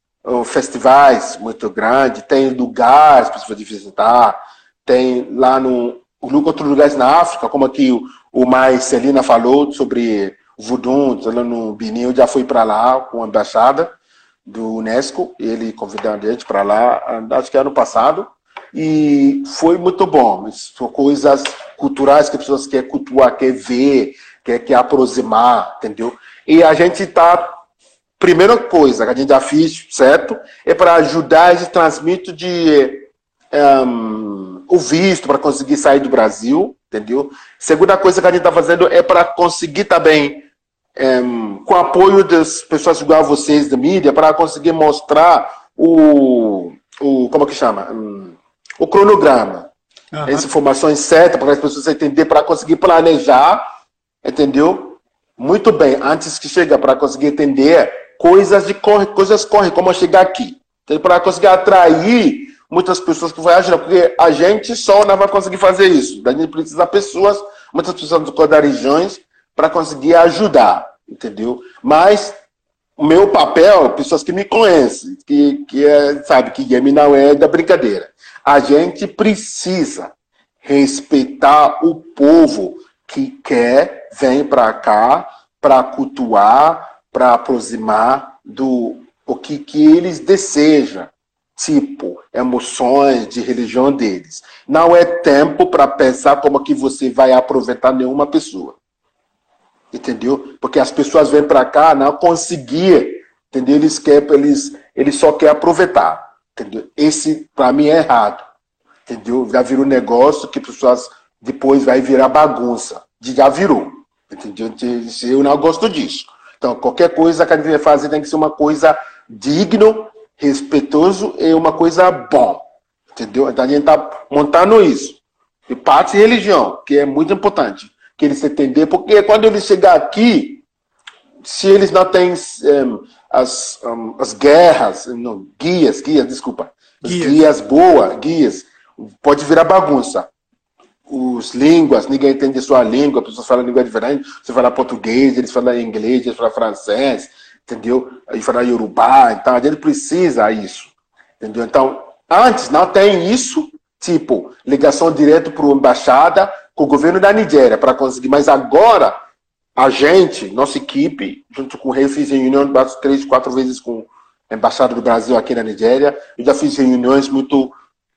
festivais muito grandes, tem lugares para você visitar, tem lá no outros lugares na África, como aqui o, o Mais Celina falou sobre Vudum, lá no Benin, eu já fui para lá com a embaixada do Unesco, ele convidou a gente para lá, acho que ano passado, e foi muito bom. São coisas culturais que as pessoas querem cultuar, querem ver, querem, querem aproximar, entendeu? E a gente está. Primeira coisa que a gente já fez, certo? É para ajudar esse transmito de um, o visto para conseguir sair do Brasil, entendeu? Segunda coisa que a gente está fazendo é para conseguir também um, com apoio das pessoas igual a vocês da mídia, para conseguir mostrar o, o como é que chama? Um, o cronograma. Uhum. As informações certas para as pessoas entenderem, para conseguir planejar, entendeu? Muito bem, antes que chegue, para conseguir entender coisas de corre, coisas correm, como chegar aqui. Para conseguir atrair muitas pessoas que vão ajudar, porque a gente só não vai conseguir fazer isso. A gente precisa de pessoas, muitas pessoas das regiões, para conseguir ajudar, entendeu? Mas o meu papel, pessoas que me conhecem, que, que é, sabe que game não é da brincadeira. A gente precisa respeitar o povo que quer, vem para cá para cultuar, para aproximar do o que, que eles desejam, tipo emoções de religião deles. Não é tempo para pensar como que você vai aproveitar nenhuma pessoa entendeu? Porque as pessoas vêm para cá não conseguir, entendeu? Eles querem, eles, eles só querem aproveitar, entendeu? Esse para mim é errado, entendeu? Já virou negócio que pessoas depois vai virar bagunça, já virou, entendeu? Eu não gosto disso. Então qualquer coisa que a gente vai fazer tem que ser uma coisa digno, respeitoso e uma coisa bom, entendeu? Então a gente está montando isso. E parte religião, que é muito importante que eles entender, porque quando eles chegar aqui, se eles não têm um, as, um, as guerras, não, guias, guias, desculpa, guias. guias boas, guias, pode virar bagunça. Os línguas, ninguém entende sua língua, as pessoas falam língua diferente, você fala português, eles falam inglês, eles falam francês, entendeu? Aí fala yorubá, então a gente precisa isso, entendeu? Então, antes não tem isso, tipo, ligação direto para a embaixada, com o governo da Nigéria para conseguir. Mas agora, a gente, nossa equipe, junto com o rei, fiz reunião três, quatro vezes com a Embaixada do Brasil aqui na Nigéria. Eu já fiz reuniões muito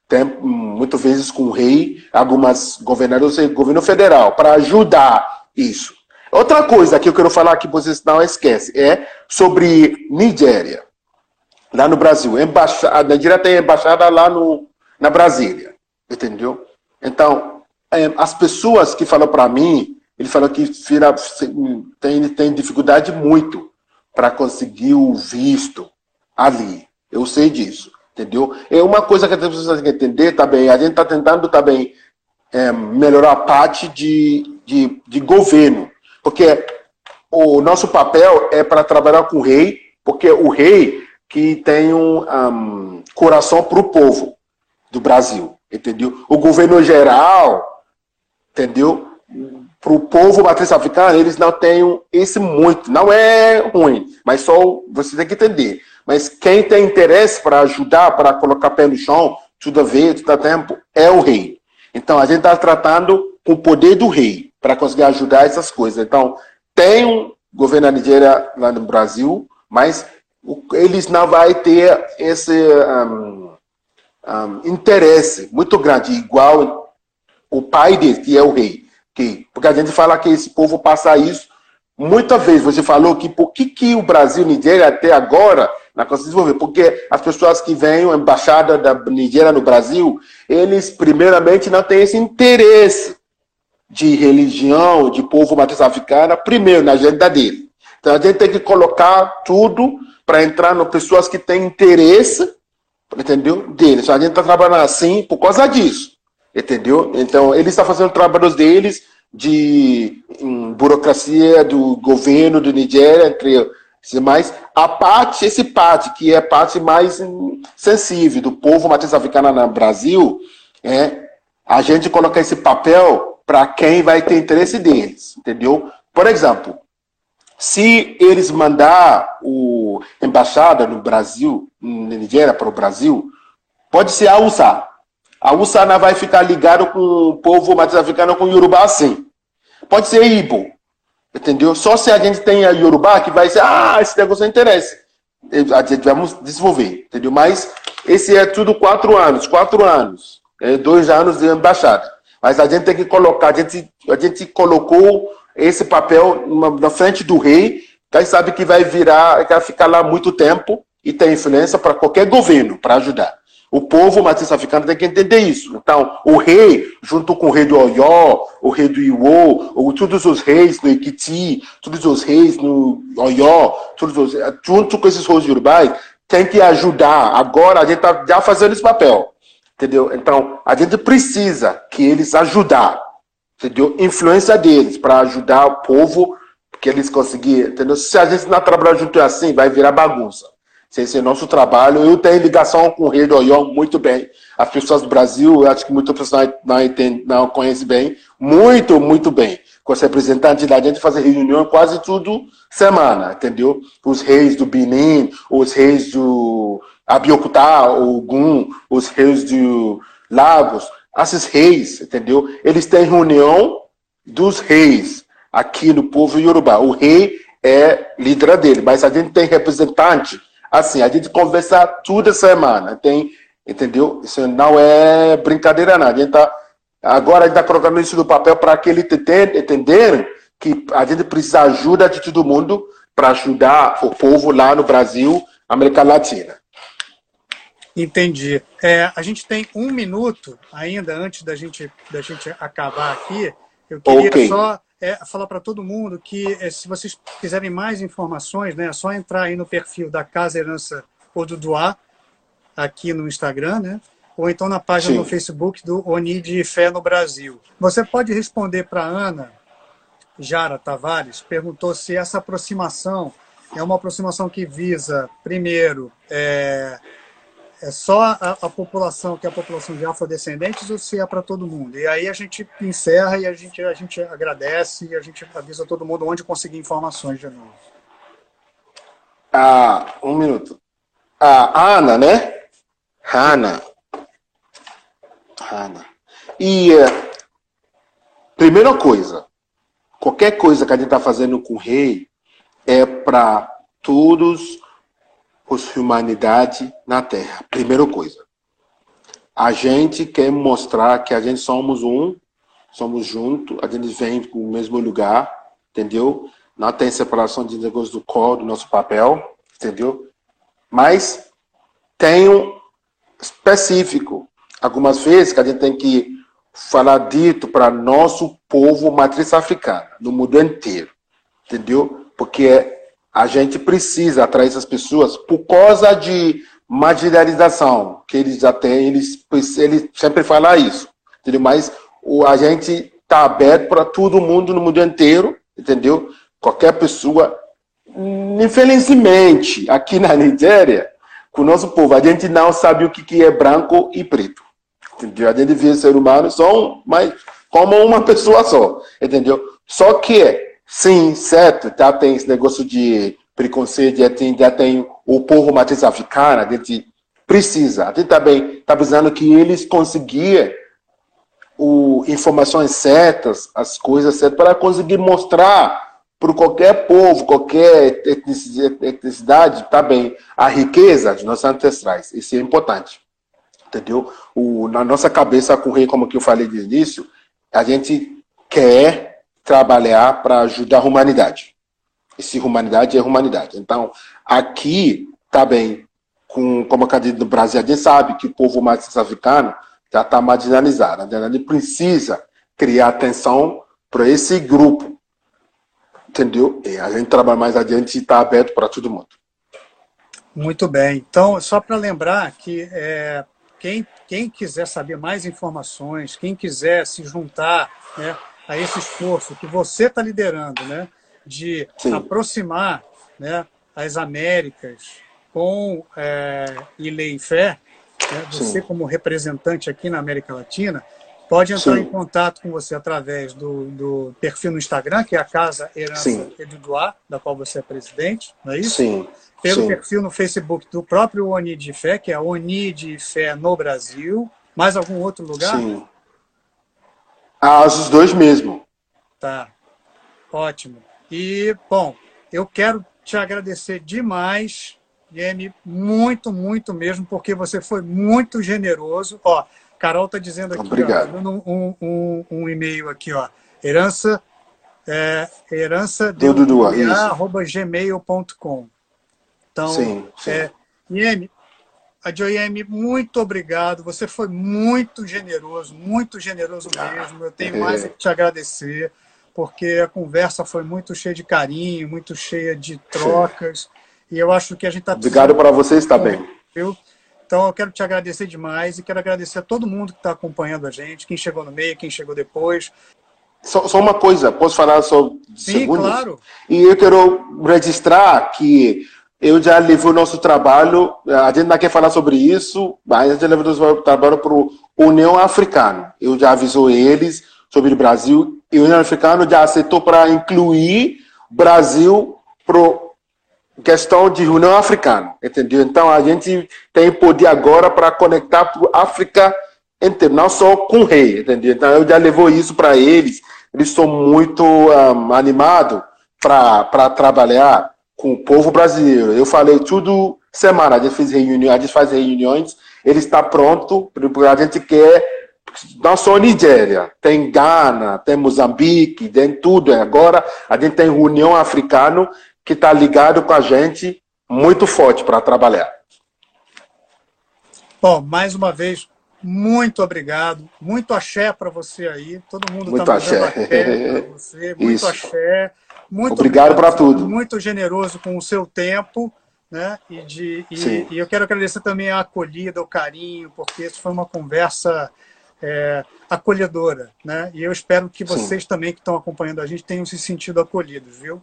tempo, muito vezes com o rei, algumas governadores e governo federal, para ajudar isso. Outra coisa que eu quero falar que vocês não esquecem é sobre Nigéria, lá no Brasil. Embaixada, a Nigéria tem embaixada lá no, na Brasília, entendeu? Então, é, as pessoas que falam para mim, ele falou que tem, tem dificuldade muito para conseguir o visto ali. Eu sei disso, entendeu? É uma coisa que as pessoas têm que entender também. A gente está tentando também é, melhorar a parte de, de, de governo, porque o nosso papel é para trabalhar com o rei porque o rei que tem um, um coração para o povo do Brasil, entendeu? O governo geral, entendeu? Para o povo matriz africano, eles não têm esse muito. Não é ruim, mas só você tem que entender. Mas quem tem interesse para ajudar, para colocar pé no chão, tudo a ver, tudo a tempo, é o rei. Então a gente está tratando com o poder do rei para conseguir ajudar essas coisas. Então tem um governo da Nigéria lá no Brasil, mas eles não vai ter esse um, um, interesse muito grande, igual o pai dele, que é o rei. Que, porque a gente fala que esse povo passa isso. Muitas vezes você falou que por que, que o Brasil e Nigéria até agora na Costa desenvolver? Porque as pessoas que vêm, a embaixada da Nigéria no Brasil, eles primeiramente não têm esse interesse de religião, de povo matriz africana, primeiro na agenda dele. Então a gente tem que colocar tudo para entrar no pessoas que têm interesse, entendeu? Deles. A gente está trabalhando assim por causa disso, entendeu? Então, eles estão fazendo trabalhos deles de burocracia do governo do Nigéria, entre mais a parte, esse parte que é a parte mais sensível do povo matriz africana no Brasil, é a gente colocar esse papel para quem vai ter interesse deles, entendeu? Por exemplo, se eles mandar o embaixada no Brasil, na Nigéria para o Brasil, pode ser a USA. A USA não vai ficar ligado com o povo matriz africano com o Yorubá assim. Pode ser Ibo, entendeu? Só se a gente tem a Yorubá que vai ser, ah, esse negócio interessa. A gente vamos desenvolver, entendeu? Mas esse é tudo quatro anos, quatro anos, é dois anos de embaixada. Mas a gente tem que colocar, a gente, a gente colocou esse papel na frente do rei, quem sabe que vai virar, vai ficar lá muito tempo e tem influência para qualquer governo para ajudar. O povo matriz africano tem que entender isso. Então, o rei, junto com o rei do Oió, o rei do Iwo, ou todos os reis no Equiti, todos os reis no Oió, todos os, junto com esses reis urbanos, tem que ajudar. Agora a gente está já fazendo esse papel. Entendeu? Então, a gente precisa que eles ajudar entendeu? Influência deles para ajudar o povo que eles conseguirem, entendeu? Se a gente não trabalhar junto assim, vai virar bagunça. Esse é nosso trabalho. Eu tenho ligação com o rei do Oió muito bem. As pessoas do Brasil, acho que muitas pessoas não, não conhecem bem. Muito, muito bem. Com os representantes da gente fazer reunião quase tudo semana, entendeu? Os reis do Benin, os reis do Abiocutá, Ogum, os reis do Lagos, esses reis, entendeu? Eles têm reunião dos reis aqui no povo Yorubá. O rei é líder dele, mas a gente tem representante. Assim, a gente conversa toda semana. Tem, entendeu? Isso não é brincadeira, não. A gente tá, agora a gente está colocando isso no papel para que eles entenderem que a gente precisa de ajuda de todo mundo para ajudar o povo lá no Brasil, América Latina. Entendi. É, a gente tem um minuto ainda antes da gente, da gente acabar aqui. Eu queria okay. só é, falar para todo mundo que é, se vocês quiserem mais informações, né, é só entrar aí no perfil da Casa Herança Oduduá, aqui no Instagram, né? ou então na página Sim. no Facebook do Oni de Fé no Brasil. Você pode responder para Ana Jara Tavares, perguntou se essa aproximação é uma aproximação que visa, primeiro, é, é só a, a, população que é a população de afrodescendentes ou se é para todo mundo? E aí a gente encerra e a gente, a gente agradece e a gente avisa todo mundo onde conseguir informações de novo. Ah, um minuto. A Ana, né? Ana. Ana. E uh, primeira coisa, qualquer coisa que a gente está fazendo com o rei é para todos os humanidade na Terra. Primeira coisa. A gente quer mostrar que a gente somos um, somos juntos, a gente vem para o mesmo lugar, entendeu? Não tem separação de negócio do corpo, do nosso papel, entendeu? Mas tem um específico. Algumas vezes que a gente tem que falar dito para nosso povo matriz africana, no mundo inteiro, entendeu? Porque a gente precisa atrair essas pessoas por causa de marginalização, que eles já têm, eles, eles sempre falam isso, entendeu? Mas o, a gente está aberto para todo mundo no mundo inteiro, entendeu? Qualquer pessoa infelizmente, aqui na Nigéria, com o nosso povo, a gente não sabe o que é branco e preto. Entendeu? A gente vê ser humano só, mas como uma pessoa só, entendeu? Só que, sim, certo, já tem esse negócio de preconceito, já tem, já tem o povo matriz africana, a gente precisa, a gente também está precisando que eles conseguir o, informações certas, as coisas certas, para conseguir mostrar para qualquer povo, qualquer etnicidade, tá bem, a riqueza de nossos ancestrais. Isso é importante. Entendeu? O, na nossa cabeça, rei, como que eu falei no início, a gente quer trabalhar para ajudar a humanidade. E se humanidade é humanidade. Então, aqui, tá bem, com, como a no Brasil, a gente sabe que o povo mais africano já está marginalizado. A gente precisa criar atenção para esse grupo entendeu? E a gente trabalha mais adiante e está aberto para todo mundo. Muito bem. Então, só para lembrar que é, quem, quem quiser saber mais informações, quem quiser se juntar né, a esse esforço que você está liderando, né, de Sim. aproximar né, as Américas com é, Ilê e Fé, né, você Sim. como representante aqui na América Latina, pode entrar Sim. em contato com você através do, do, perfil no Instagram, que é a Casa Herança Edudoá, da qual você é presidente, não é isso? Sim. Pelo Sim. perfil no Facebook do próprio Oni de Fé, que é Oni de Fé no Brasil. Mais algum outro lugar? Sim. Ah, os dois mesmo. Tá. Ótimo. E, bom, eu quero te agradecer demais, Yemi, muito, muito mesmo, porque você foi muito generoso. Ó, Carol está dizendo aqui, Obrigado. ó, dando um, um, um e-mail aqui, ó. Herança, é, herança de gmail.com. Então, sim, sim. É, a Joieme, muito obrigado. Você foi muito generoso, muito generoso ah, mesmo. Eu tenho mais que te agradecer, porque a conversa foi muito cheia de carinho, muito cheia de trocas. Sim. E eu acho que a gente está. Obrigado para vocês também. Viu? Então, eu quero te agradecer demais e quero agradecer a todo mundo que está acompanhando a gente, quem chegou no meio, quem chegou depois. Só, só uma coisa, posso falar só Sim, segundos? claro. E eu quero registrar que eu já levei o nosso trabalho, a gente não quer falar sobre isso, mas a gente levou o nosso trabalho para o União Africana. Eu já avisou eles sobre o Brasil e a União Africana já aceitou para incluir Brasil para questão de União Africana, entendeu? Então a gente tem poder agora para conectar para a África inteira, não só com o rei, entendeu? Então eu já levou isso para eles, eles são muito um, animados para trabalhar com o povo brasileiro. Eu falei tudo semana, a gente fez reunião, a gente faz reuniões, ele está pronto, porque a gente quer não só Nigéria, tem Ghana, tem Moçambique, tem tudo. Agora a gente tem União Africana que está ligado com a gente muito forte para trabalhar. Bom, mais uma vez, muito obrigado. Muito axé para você aí. Todo mundo está mandando axé para você. Muito Isso. axé. Muito obrigado para tudo. Muito generoso com o seu tempo. Né? E, de, e, e, eu quero agradecer também a acolhida, o carinho, porque isso foi uma conversa é, acolhedora. Né? E eu espero que vocês Sim. também que estão acompanhando a gente tenham se sentido acolhidos, viu?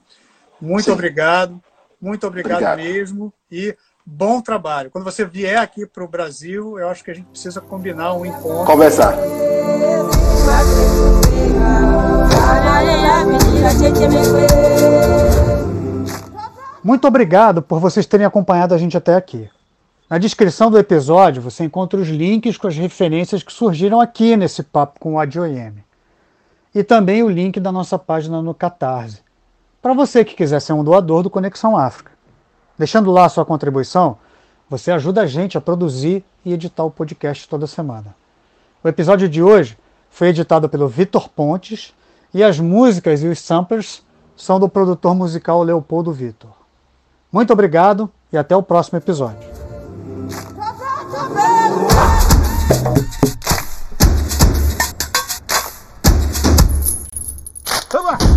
Muito Sim. obrigado, muito obrigado, obrigado, mesmo e bom trabalho. Quando você vier aqui para o Brasil, eu acho que a gente precisa combinar um encontro. Conversar. Muito obrigado por vocês terem acompanhado a gente até aqui. Na descrição do episódio você encontra os links com as referências que surgiram aqui nesse papo com o ADOM. E também o link da nossa página no Catarse para você que quiser ser um doador do Conexão África. Deixando lá sua contribuição, você ajuda a gente a produzir e editar o podcast toda semana. O episódio de hoje foi editado pelo Vitor Pontes e as músicas e os samplers são do produtor musical Leopoldo Vitor. Muito obrigado e até o próximo episódio. Come on.